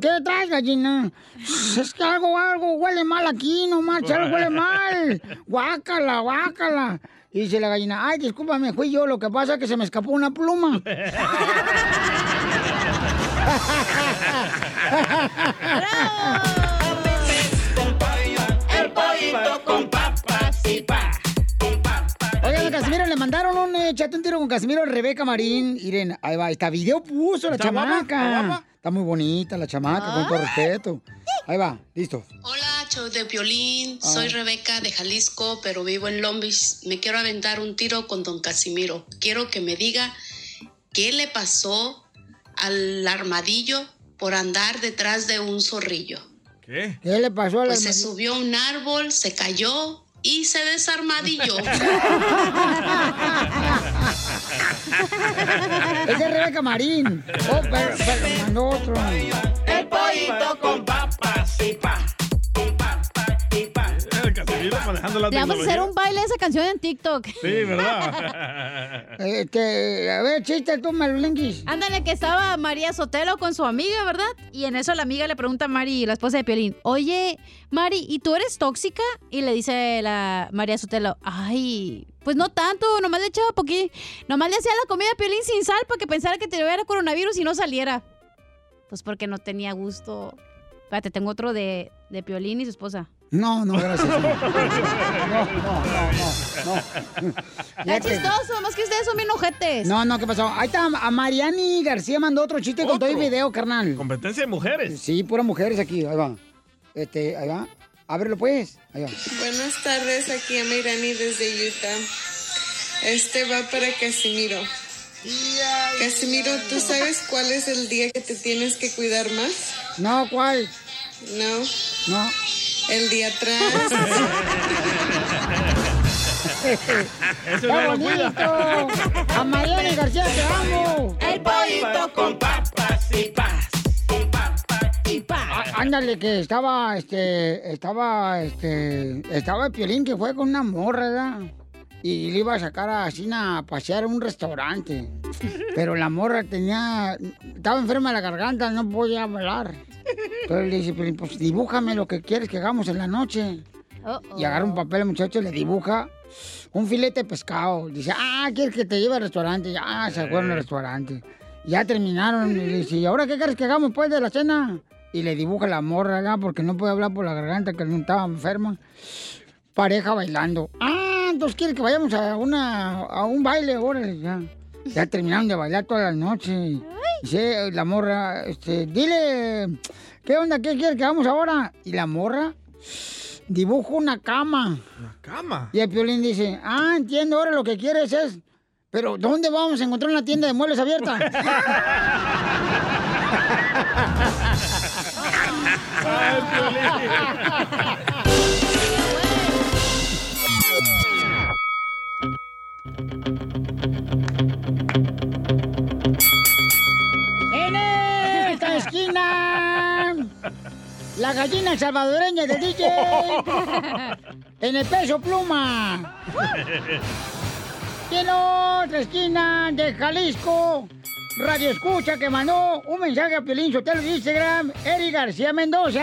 S2: ¿Qué traes, gallina? Es que algo, algo huele mal aquí, no marcha, algo huele mal. Guácala, guácala. Y dice la gallina, ay, discúlpame, fui yo, lo que pasa es que se me escapó una pluma. *laughs* *laughs*
S1: El
S2: Oigan, Casimiro, le mandaron un eh, chate un tiro con Casimiro Rebeca Marín. Miren, ahí va, esta video puso la
S1: ¿Está guapa?
S2: chamaca.
S1: ¿Está guapa?
S2: Está muy bonita la chamaca, con todo respeto. Ahí va, listo.
S33: Hola, show de violín. Soy
S2: Ah.
S33: Rebeca de Jalisco, pero vivo en Long Beach. Me quiero aventar un tiro con don Casimiro. Quiero que me diga qué le pasó al armadillo por andar detrás de un zorrillo.
S6: ¿Qué?
S2: ¿Qué le pasó a la
S33: Pues se subió a un árbol, se cayó y se desarmadilló.
S2: Esa es Rebeca Marín. Oh, pero, pero mandó otro.
S1: El pollito con
S6: manejando la
S9: Le vamos a hacer un baile de esa canción en TikTok.
S6: Sí, ¿verdad? *laughs*
S2: Este, a ver, chiste tú, Melolenguis.
S9: Ándale, que estaba María Sotelo con su amiga, ¿verdad? Y en eso la amiga le pregunta a Mari, la esposa de Piolín, oye, Mari, ¿y tú eres tóxica? Y le dice la María Sotelo, ay, pues no tanto, nomás le echaba poquito, nomás le hacía la comida a Piolín sin sal para que pensara que te hubiera coronavirus y no saliera. Pues porque no tenía gusto. Espérate, tengo otro de, de Piolín y su esposa.
S2: No, no, gracias. *laughs* No, no, no, no. no.
S9: Está chistoso, más que ustedes son bien ojetes.
S2: No, no, ¿qué pasó? Ahí está, a Mariani García mandó otro chiste con todo el video, carnal.
S6: Competencia de mujeres.
S2: Sí, puras mujeres aquí, ahí va. Este, ahí va. Ábrelo pues. Ahí va.
S34: Buenas tardes, aquí a Mayrani desde Utah. Este va para Casimiro. Casimiro, ¿tú sabes cuál es el día que te tienes que cuidar más?
S2: No, ¿cuál?
S34: No.
S2: No.
S34: El día atrás. *laughs*
S6: Eso
S2: ¡Qué bonito! A Mariani García te amo.
S1: El pollito con papas y pa.
S2: Á- Ándale, que estaba, este, estaba, este, estaba el Piolín que fue con una morra, ¿verdad? Y le iba a sacar a Sina a pasear a un restaurante. Pero la morra tenía, estaba enferma de la garganta, no podía hablar. Entonces le dice, Piolín, pues dibújame lo que quieres que hagamos en la noche. Y agarra un papel al muchacho y le dibuja un filete de pescado. Dice, ah, ¿quieres que te lleve al restaurante? Ya se fueron al restaurante. Ya terminaron. Y le dice, ¿y ahora qué quieres que hagamos después de la cena? Y le dibuja la morra, ¿verdad? Porque no puede hablar por la garganta, que no estaba enferma. Pareja bailando. Ah, entonces quiere que vayamos a, una, a un baile, órale, ya. Ya terminaron de bailar toda la noche. Dice la morra, este, dile, ¿qué onda? ¿Qué quieres que hagamos ahora? Y la morra dibuja una cama.
S6: Cama.
S2: Y el Piolín dice, ah, entiendo, ahora lo que quieres es... Pero, ¿dónde vamos a encontrar una tienda de muebles abierta? *laughs* *laughs* La gallina salvadoreña del DJ. *laughs* en el peso pluma. Y en otra esquina de Jalisco, Radio Escucha que mandó un mensaje a Piolín Sotelo de Instagram, Eric García Mendoza.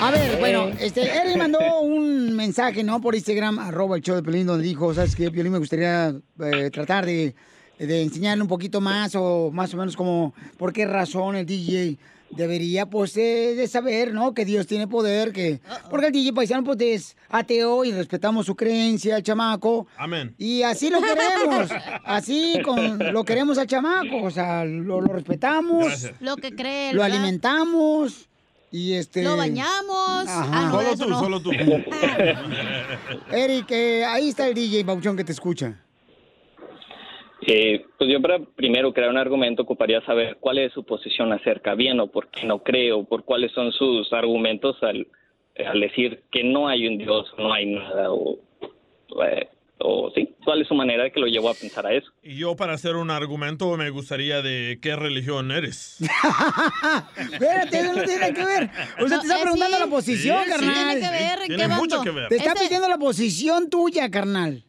S2: A ver, bueno, este, Eric mandó un mensaje, ¿no? Por Instagram, arroba el show de Piolín, donde dijo, ¿sabes qué? Piolín me gustaría eh, tratar de, de enseñarle un poquito más o más o menos como por qué razón el DJ debería, pues, eh, de saber, ¿no? Que Dios tiene poder, que... Porque el DJ paisano, pues, es ateo y respetamos su creencia, el chamaco.
S6: Amén.
S2: Y así lo queremos. Así con, lo queremos al chamaco. O sea, lo, lo respetamos.
S6: Gracias.
S9: Lo que cree.
S2: Lo
S9: ¿verdad?
S2: alimentamos. Y este.
S9: Lo bañamos.
S2: Ajá.
S9: Ah, no,
S6: Solo tú,
S9: no.
S6: solo tú. *laughs*
S2: Eric, eh, ahí está el DJ Bauchón que te escucha.
S35: Eh, pues yo para primero crear un argumento ocuparía saber cuál es su posición acerca bien o por qué no creo, por cuáles son sus argumentos al, al decir que no hay un Dios, no hay nada o, eh, o sí, cuál es su manera de que lo llevó a pensar a eso.
S6: Y yo para hacer un argumento me gustaría de qué religión eres. *laughs*
S2: Espérate, eso no tiene que ver. O sea,
S9: No,
S2: te está
S9: eh,
S2: preguntando
S9: sí.
S2: la posición,
S6: Sí, sí.
S2: carnal.
S9: Tiene que ver, ¿en
S6: Tiene
S9: qué
S6: mucho que ver.
S2: Te está
S9: Este-
S2: pidiendo la posición tuya, carnal.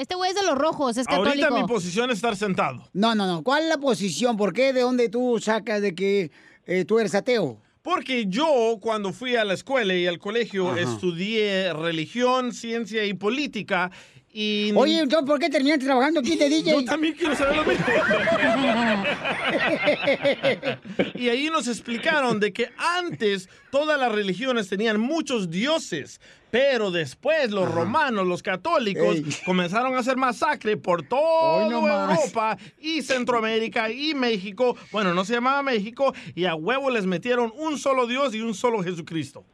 S9: Este güey es de los rojos, es
S6: Ahorita mi
S9: católico.
S6: posición es estar sentado.
S2: No, no, no. ¿Cuál es la posición? ¿Por qué? ¿De dónde tú sacas de que eh, tú eres ateo?
S6: Porque yo cuando fui a la escuela y al colegio
S2: Ajá.
S6: estudié religión, ciencia y política y...
S2: Oye, entonces, ¿por qué terminaste trabajando aquí de *laughs* DJ?
S6: Yo también quiero saber lo mismo. *laughs* y ahí nos explicaron de que antes todas las religiones tenían muchos dioses, pero después los romanos, los católicos,
S2: Ey.
S6: comenzaron a hacer masacre por toda
S2: más.
S6: Europa y Centroamérica y México. Bueno, no se llamaba México y a huevo les metieron un solo Dios y un solo Jesucristo.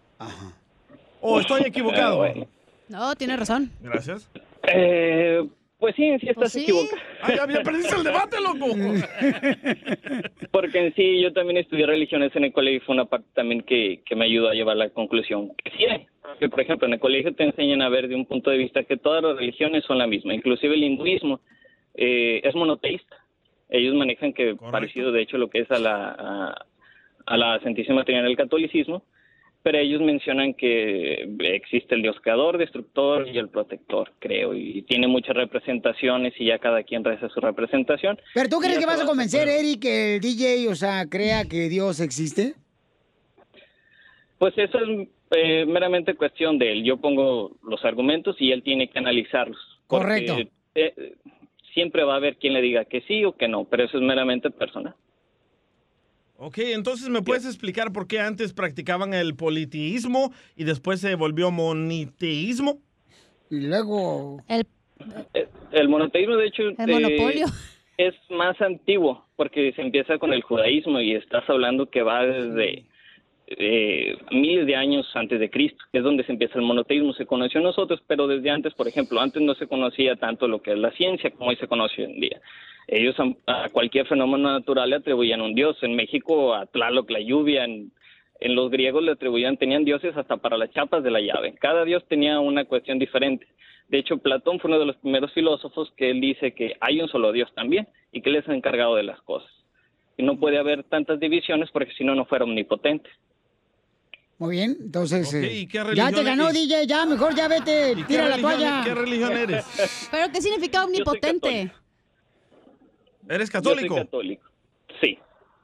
S6: ¿O estoy equivocado?
S35: Bueno.
S9: No, tiene razón.
S6: Gracias.
S35: Eh, pues sí, en sí estás
S9: Pues sí.
S35: equivocado.
S6: Ay, ya, ya perdiste el debate, loco. *laughs*
S35: Porque en sí yo también estudié religiones en el colegio y fue una parte también que, que me ayudó a llevar a la conclusión que sí hay. Que, por ejemplo, en el colegio te enseñan a ver de un punto de vista que todas las religiones son la misma. Inclusive el hinduismo eh, es monoteísta. Ellos manejan que parecido, de hecho, lo que es a la, a, a la Santísima Trinidad del catolicismo, pero ellos mencionan que existe el Dios creador, destructor y el protector, creo, y tiene muchas representaciones y ya cada quien reza su representación.
S2: ¿Pero tú crees que vas a convencer, Eric, que el DJ, o sea, crea que Dios existe?
S35: Pues eso es eh, meramente cuestión de él. Yo pongo los argumentos y él tiene que analizarlos.
S2: Correcto.
S35: eh, siempre va a haber quien le diga que sí o que no, pero eso es meramente personal.
S6: Ok, entonces me puedes explicar por qué antes practicaban el politeísmo y después se volvió moniteísmo.
S2: Y luego...
S9: El,
S35: Eh, El monoteísmo, de hecho,
S9: el
S35: eh,
S9: monopolio.
S35: es más antiguo porque se empieza con el judaísmo y estás hablando que va desde eh, miles de años antes de Cristo, es donde se empieza el monoteísmo. Se conoció nosotros, pero desde antes, por ejemplo, antes no se conocía tanto lo que es la ciencia como hoy se conoce hoy en día. Ellos a, cualquier fenómeno natural le atribuían un dios. En México, a Tlaloc, la lluvia, en, en los griegos le atribuían, tenían dioses hasta para las chapas de la llave. Cada dios tenía una cuestión diferente. De hecho, Platón fue uno de los primeros filósofos que él dice que hay un solo Dios también y que él es encargado de las cosas. Y no puede haber tantas divisiones porque si no, no fuera omnipotente.
S2: Muy bien, entonces...
S6: Ok,
S2: eh,
S6: ¿y qué
S2: ya
S6: religión
S2: te ganó,
S6: eres?
S2: DJ, ya, mejor ya vete,
S6: ¿Y qué
S2: tira la
S6: religión-
S2: toalla.
S6: ¿Qué religión eres? *laughs*
S9: ¿Pero qué significa omnipotente?
S6: ¿Eres
S35: Yo
S6: católico?
S35: soy católico. Sí.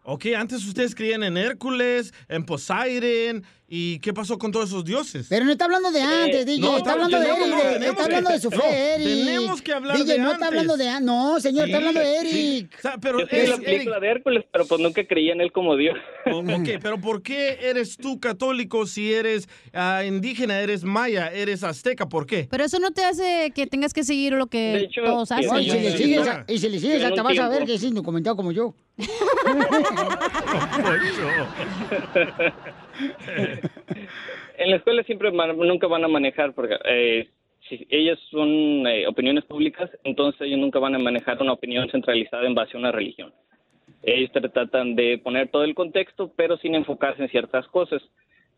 S6: Ok, antes ustedes creían en Hércules, en Poseidon, ¿y qué pasó con todos esos dioses?
S2: Pero no está hablando de antes, DJ,
S6: no,
S2: está
S6: no,
S2: hablando de Eric,
S6: no, tenemos
S2: está
S6: que-
S2: hablando de su
S6: no,
S2: fe, Eric.
S6: tenemos que hablar
S2: DJ,
S6: de
S2: no
S6: antes.
S2: está hablando de an- No, señor, está hablando de
S6: sí.
S2: Eric.
S6: O sea, pero
S35: Yo de la
S6: Eric,
S35: película de Hércules, pero pues nunca creí en él como Dios.
S6: Ok, pero ¿por qué eres tú católico si eres ah, indígena, eres maya, eres azteca? ¿Por qué?
S9: Pero eso no te hace que tengas que seguir lo que
S35: De hecho,
S9: todos
S35: sí,
S9: hacen.
S2: No, y, si le sigues, a- y si le sigues hasta vas a ver que es indocumentado como yo. *laughs*
S35: En la escuela siempre van- nunca van a manejar, porque eh, si ellas son eh, opiniones públicas, entonces ellos nunca van a manejar una opinión centralizada en base a una religión. Ellos tra- tratan de poner todo el contexto, pero sin enfocarse en ciertas cosas.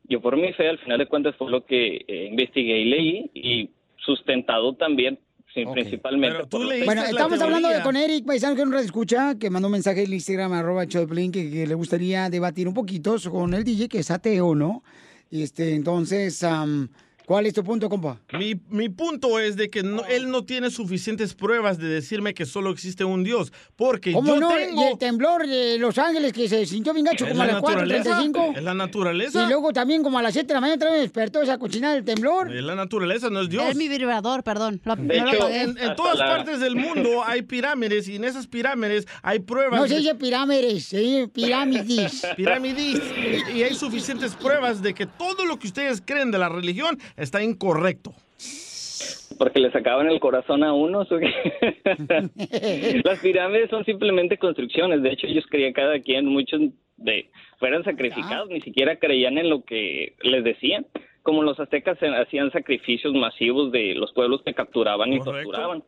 S35: Yo por mi fe, al final de cuentas, fue lo que eh, investigué y leí, y sustentado también sí, principalmente. por
S2: Bueno, estamos hablando de con Eric, paisano que no escucha, que mandó un mensaje en el Instagram, arroba Piolín, que, que le gustaría debatir un poquito con el DJ, que es ateo, ¿no? Y este, entonces, am, ¿cuál es tu punto, compa?
S6: Mi, mi punto es de que no- él no tiene suficientes pruebas de decirme que solo existe un Dios. Porque
S2: ¿Cómo
S6: yo
S2: no?
S6: tengo...
S2: Y el temblor de Los Ángeles que se sintió bien gacho
S6: ¿Es
S2: como a
S6: la
S2: las
S6: naturaleza?
S2: 4.35.
S6: ¿Es la naturaleza?
S2: Y luego también como a las 7 de la mañana otra vez despertó esa cochinada del temblor.
S6: Es la naturaleza, no es Dios.
S9: Es mi vibrador, perdón. Lo-
S6: De
S9: no lo
S6: hecho,
S9: apagué.
S6: en, en todas partes del mundo hay pirámides y en esas pirámides hay pruebas.
S2: No se dice pirámides, se dice pirámides. *laughs*
S6: Pirámides. Y hay suficientes pruebas de que todo lo que ustedes creen de la religión está incorrecto.
S35: Porque le sacaban el corazón a unos. ¿o qué? *laughs* Las pirámides son simplemente construcciones. De hecho, ellos creían cada quien, muchos de fueran sacrificados, ni siquiera creían en lo que les decían. Como los aztecas hacían sacrificios masivos de los pueblos que capturaban y torturaban.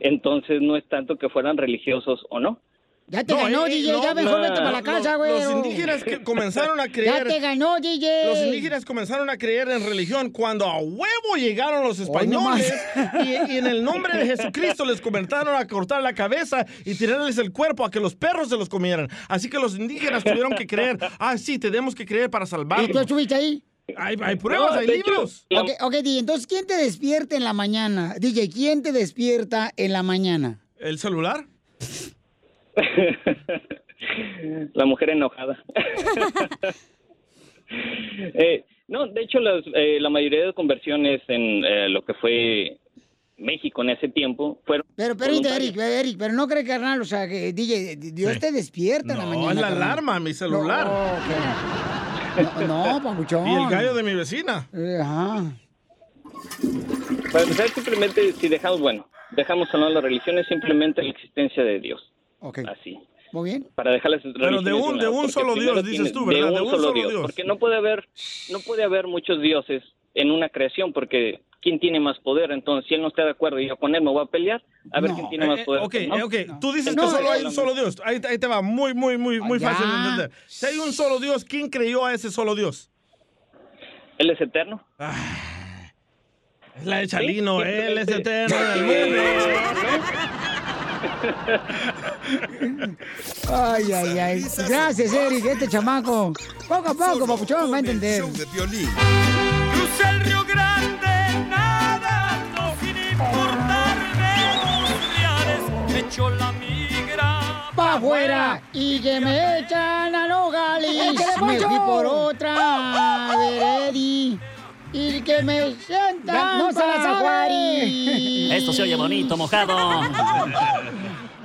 S35: Entonces, no es tanto que fueran religiosos o no.
S2: Ya te
S6: No,
S2: ganó,
S6: eh,
S2: DJ,
S6: no,
S2: ya mejor vete para la casa, güey.
S6: Los indígenas que comenzaron a *laughs* creer.
S2: Ya te ganó, DJ.
S6: Los indígenas comenzaron a creer en religión cuando a huevo llegaron los españoles *laughs* y, y en el nombre de Jesucristo les comenzaron a cortar la cabeza y tirarles el cuerpo a que los perros se los comieran. Así que los indígenas tuvieron que creer, ah, sí, tenemos que creer para
S2: ¿Y tú estuviste ahí?
S6: Hay, hay pruebas,
S35: No,
S6: hay
S35: hecho,
S6: libros.
S35: la-
S2: Ok, ok, DJ, entonces, ¿quién te despierta en la mañana? DJ, ¿quién te despierta en la mañana?
S6: ¿El celular? *laughs* *laughs*
S35: La mujer enojada. *laughs* Eh, no, de hecho, las, eh, la mayoría de conversiones en eh, lo que fue México en ese tiempo fueron.
S2: Pero, pero. Eric, Eric, pero no cree, carnal, o sea, que DJ, Dios te despierta en la
S6: No,
S2: mañana.
S6: es la
S2: carnal.
S6: alarma, mi celular.
S2: No, no, papuchón.
S6: Y el gallo de mi vecina.
S2: Eh, Ajá.
S35: Para empezar, simplemente, si dejamos, bueno, dejamos un lado las religiones, simplemente la existencia de Dios.
S2: Ok.
S35: Así.
S2: Muy bien.
S35: Para dejarlas
S6: Pero de un- de un solo Dios, dices tú, ¿verdad?
S35: De un, solo, Dios. Porque no puede haber, no puede haber muchos dioses en una creación, porque ¿quién tiene más poder? Entonces, si él no está de acuerdo y yo con él me voy a pelear, a ver quién tiene más
S6: Eh,
S35: poder.
S6: ok,
S35: ¿no?
S6: ok. Tú dices que solo hay un solo Dios. Ahí, ahí te va, muy, muy, muy, muy fácil de entender. Si hay un solo Dios, ¿quién creyó a ese solo Dios?
S35: Él es eterno.
S6: Es la de Chalino,
S35: Sí,
S6: él es eterno en el mundo.
S2: Ay, ay, ay. Gracias, Eric, este chamaco. Poco a poco, papuchón, va a entender.
S1: Crucé el Río Grande nadando sin importarme los. Me echó la migra.
S2: Pa' afuera y que me echan a Nogales. *laughs*
S1: ¡Échale,
S2: Me fui por otra *laughs* veredi. Y que me sientan
S1: No se la sabe.
S2: Juárez.
S36: Esto se oye bonito, mojado.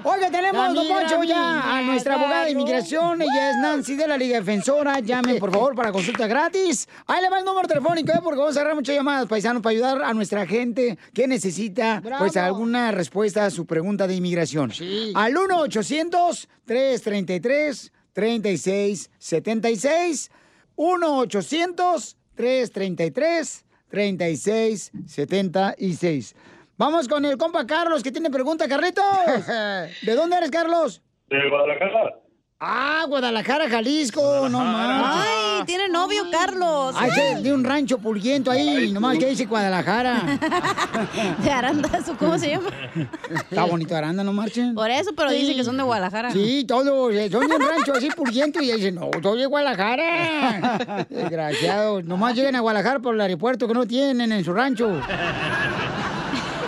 S2: Oiga, tenemos, don Poncho, ya a nuestra abogada de inmigración. Ella es Nancy de la Liga Defensora. Llamen, por favor, para consulta gratis. Ahí le va el número telefónico, ¿eh? porque vamos a agarrar muchas llamadas, paisanos, para ayudar a nuestra gente que necesita,
S1: Bravo.
S2: pues, alguna respuesta a su pregunta de inmigración.
S1: Sí.
S2: Al 1-800-333-3676. 1-800-333-3676. Vamos con el compa Carlos, que tiene pregunta, Carlitos. *laughs* ¿De dónde eres, Carlos?
S37: De Guadalajara.
S2: Ah, Guadalajara, Jalisco, no más.
S9: Ay, tiene novio, Carlos.
S2: Ay, sí, de un rancho pulguiento ahí, nomás que dice Guadalajara. *laughs*
S9: De Arandas, ¿o cómo se llama?
S2: Está bonito Aranda, no marchen.
S9: Por eso, pero dice que son de Guadalajara.
S2: Sí, todos, eh, son de un rancho así pulguiento y dicen, no, soy de Guadalajara. *laughs* Desgraciados, nomás llegan a Guadalajara por el aeropuerto que no tienen en su rancho. *laughs*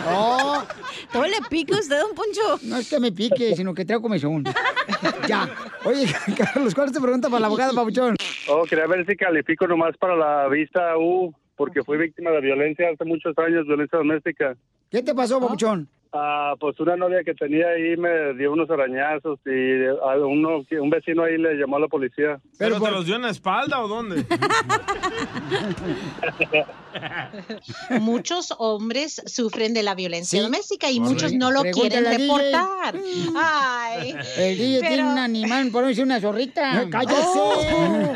S2: No.
S9: ¿Todo le pica usted, don Poncho?
S2: No es que me pique, sino que traigo comezón. *laughs* ya. Oye, Carlos, ¿cuál es tu pregunta para la abogada, *laughs* Papuchón?
S37: Oh, quería ver si califico nomás para la vista U, porque fui víctima de violencia hace muchos años, violencia doméstica.
S2: ¿Qué te pasó, Papuchón?
S37: Ah, pues una novia que tenía ahí me dio unos arañazos y a uno, un vecino ahí le llamó a la policía.
S6: ¿Pero, te los dio en la espalda o dónde? *laughs*
S38: Muchos hombres sufren de la violencia
S2: Sí.
S38: doméstica y muchos no lo
S2: Pregúntale
S38: quieren
S2: DJ.
S38: reportar. Ay,
S2: El DJ tiene un animal, por no decir una zorrita. ¡Cállese!
S38: Oh.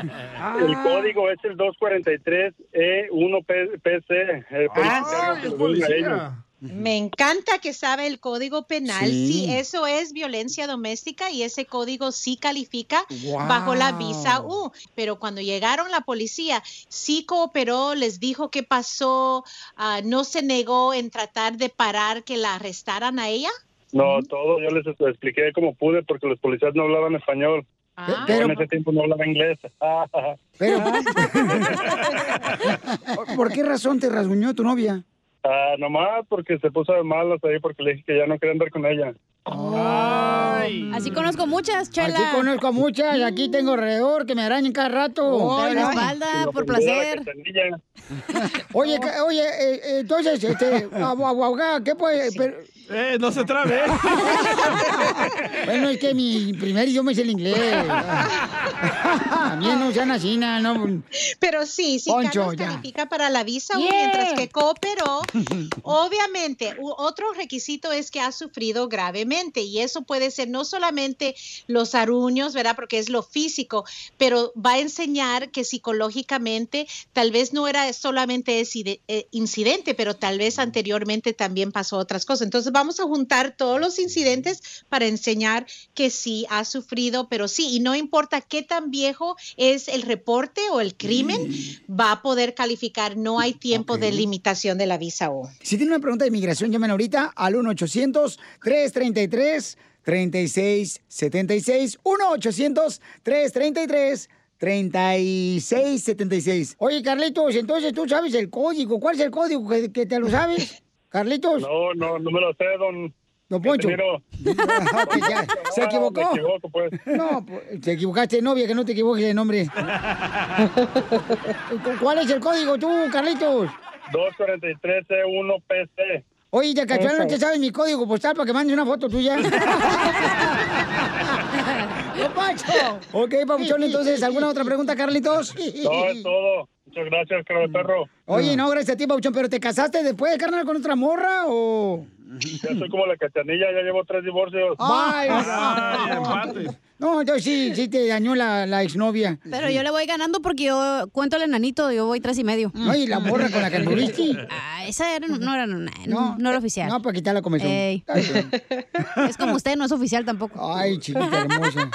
S37: El código es el 243E1PC. El
S2: Ah,
S38: Me encanta que sabe el código penal.
S2: Sí.
S38: Sí. eso es violencia doméstica y ese código sí califica bajo la visa U. Pero cuando llegaron la policía, sí cooperó, les dijo qué pasó, ah, no se negó en tratar de parar que la arrestaran a ella.
S37: No, todo, yo les expliqué como pude porque los policías no hablaban español.
S38: Ah.
S37: Yo en ese tiempo no hablaba inglés. *laughs*
S2: Pero, *laughs* ¿por qué razón te rasguñó tu novia?
S37: Ah, nomás porque se puso de malas ahí porque le dije que ya no quería andar con ella.
S9: Así conozco muchas, Chela.
S2: Aquí conozco muchas, aquí tengo alrededor que me arañan cada rato.
S9: Pero en la espalda, por placer. *laughs*
S2: Oye, oye, eh, eh, entonces, este, *laughs* abogada, ¿qué puede? pero-
S6: Eh, no se trabe. *laughs*
S2: bueno, es que mi primer idioma es el inglés. También no sean así, no.
S38: Pero sí, sí,
S2: Poncho,
S38: Carlos
S2: ya.
S38: califica para la visa
S2: Yeah.
S38: mientras que cooperó. Obviamente, otro requisito es que ha sufrido gravemente y eso puede ser no solamente los aruños, ¿verdad? Porque es lo físico, pero va a enseñar que psicológicamente tal vez no era solamente ese eh, incidente, pero tal vez anteriormente también pasó otras cosas. Entonces vamos a juntar todos los incidentes para enseñar que sí ha sufrido, pero sí, y no importa qué tan viejo es el reporte o el crimen, va a poder calificar. No hay tiempo de limitación de la visa U.
S2: Si tiene una pregunta de inmigración, llamen ahorita al 1-800-333-3676. 1-800-333-3676. Oye, Carlitos, entonces tú sabes el código. ¿Cuál es el código que, que te lo sabes? *laughs* Carlitos.
S37: No, no, no me lo sé, don.
S2: Don Poncho. *laughs* ¿Se equivocó?
S37: me equivoco, pues.
S2: No, pues, te equivocaste novia, que no te equivoques de nombre. *laughs* ¿Cuál es el código tú, Carlitos?
S37: 243C1PC.
S2: Oye, ya
S37: Ese.
S2: ¿no te sabes mi código postal para que mandes una foto tuya? *laughs* ¡Don Poncho! Ok, Pabuchón, entonces, ¿alguna otra pregunta, Carlitos?
S37: No, es todo. Muchas gracias, cara de perro.
S2: Oye, no, gracias a ti, Pabuchón, ¿pero te casaste después, carnal, con otra morra o...? *laughs*
S37: Ya soy como la cachanilla, ya llevo tres divorcios.
S2: Ay, no. No, entonces sí, sí te dañó la, la exnovia.
S9: Pero yo le voy ganando porque yo cuento el enanito, yo voy tres y medio.
S2: No, y la morra con la que anduviste.
S9: Ah, esa era, no era, no, no, no era oficial.
S2: No, para quitar la comisión.
S9: Ey. Es como usted, no es oficial tampoco.
S2: Ay, chiquita hermosa.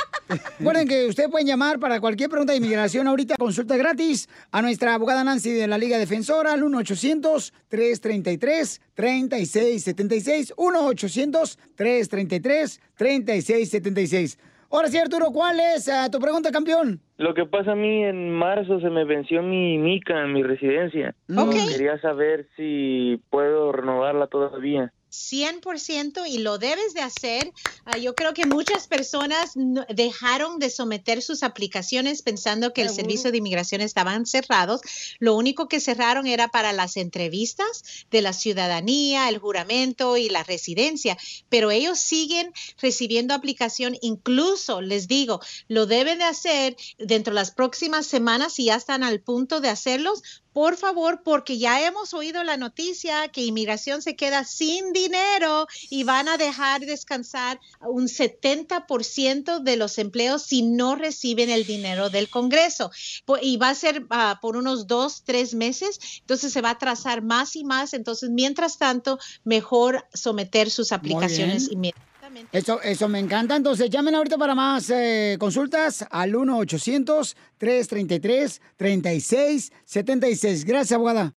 S2: Recuerden que usted pueden llamar para cualquier pregunta de inmigración ahorita, consulta gratis a nuestra abogada Nancy de la Liga Defensora al 1-800-333-3676. 1-800-333-3676. Ahora sí, Arturo, ¿cuál es ah, tu pregunta, campeón?
S39: Lo que pasa a mí en marzo se me venció mi mica, mi residencia.
S38: Ok.
S39: Quería saber si puedo renovarla todavía.
S38: 100% y lo debes de hacer. Ah, yo creo que muchas personas no- dejaron de someter sus aplicaciones pensando que el servicio de inmigración estaban cerrados. Lo único que cerraron era para las entrevistas de la ciudadanía, el juramento y la residencia, pero ellos siguen recibiendo aplicación. Incluso, les digo, lo deben de hacer dentro de las próximas semanas si ya están al punto de hacerlos. Por favor, porque ya hemos oído la noticia que inmigración se queda sin dinero y van a dejar descansar un 70% de los empleos si no reciben el dinero del Congreso. Y va a ser ah, por unos dos, tres meses, entonces se va a atrasar más y más. Entonces, mientras tanto, mejor someter sus aplicaciones
S2: bien. Eso, eso me encanta. Entonces, llamen ahorita para más eh, consultas al 1-800-333-3676. Gracias, abogada.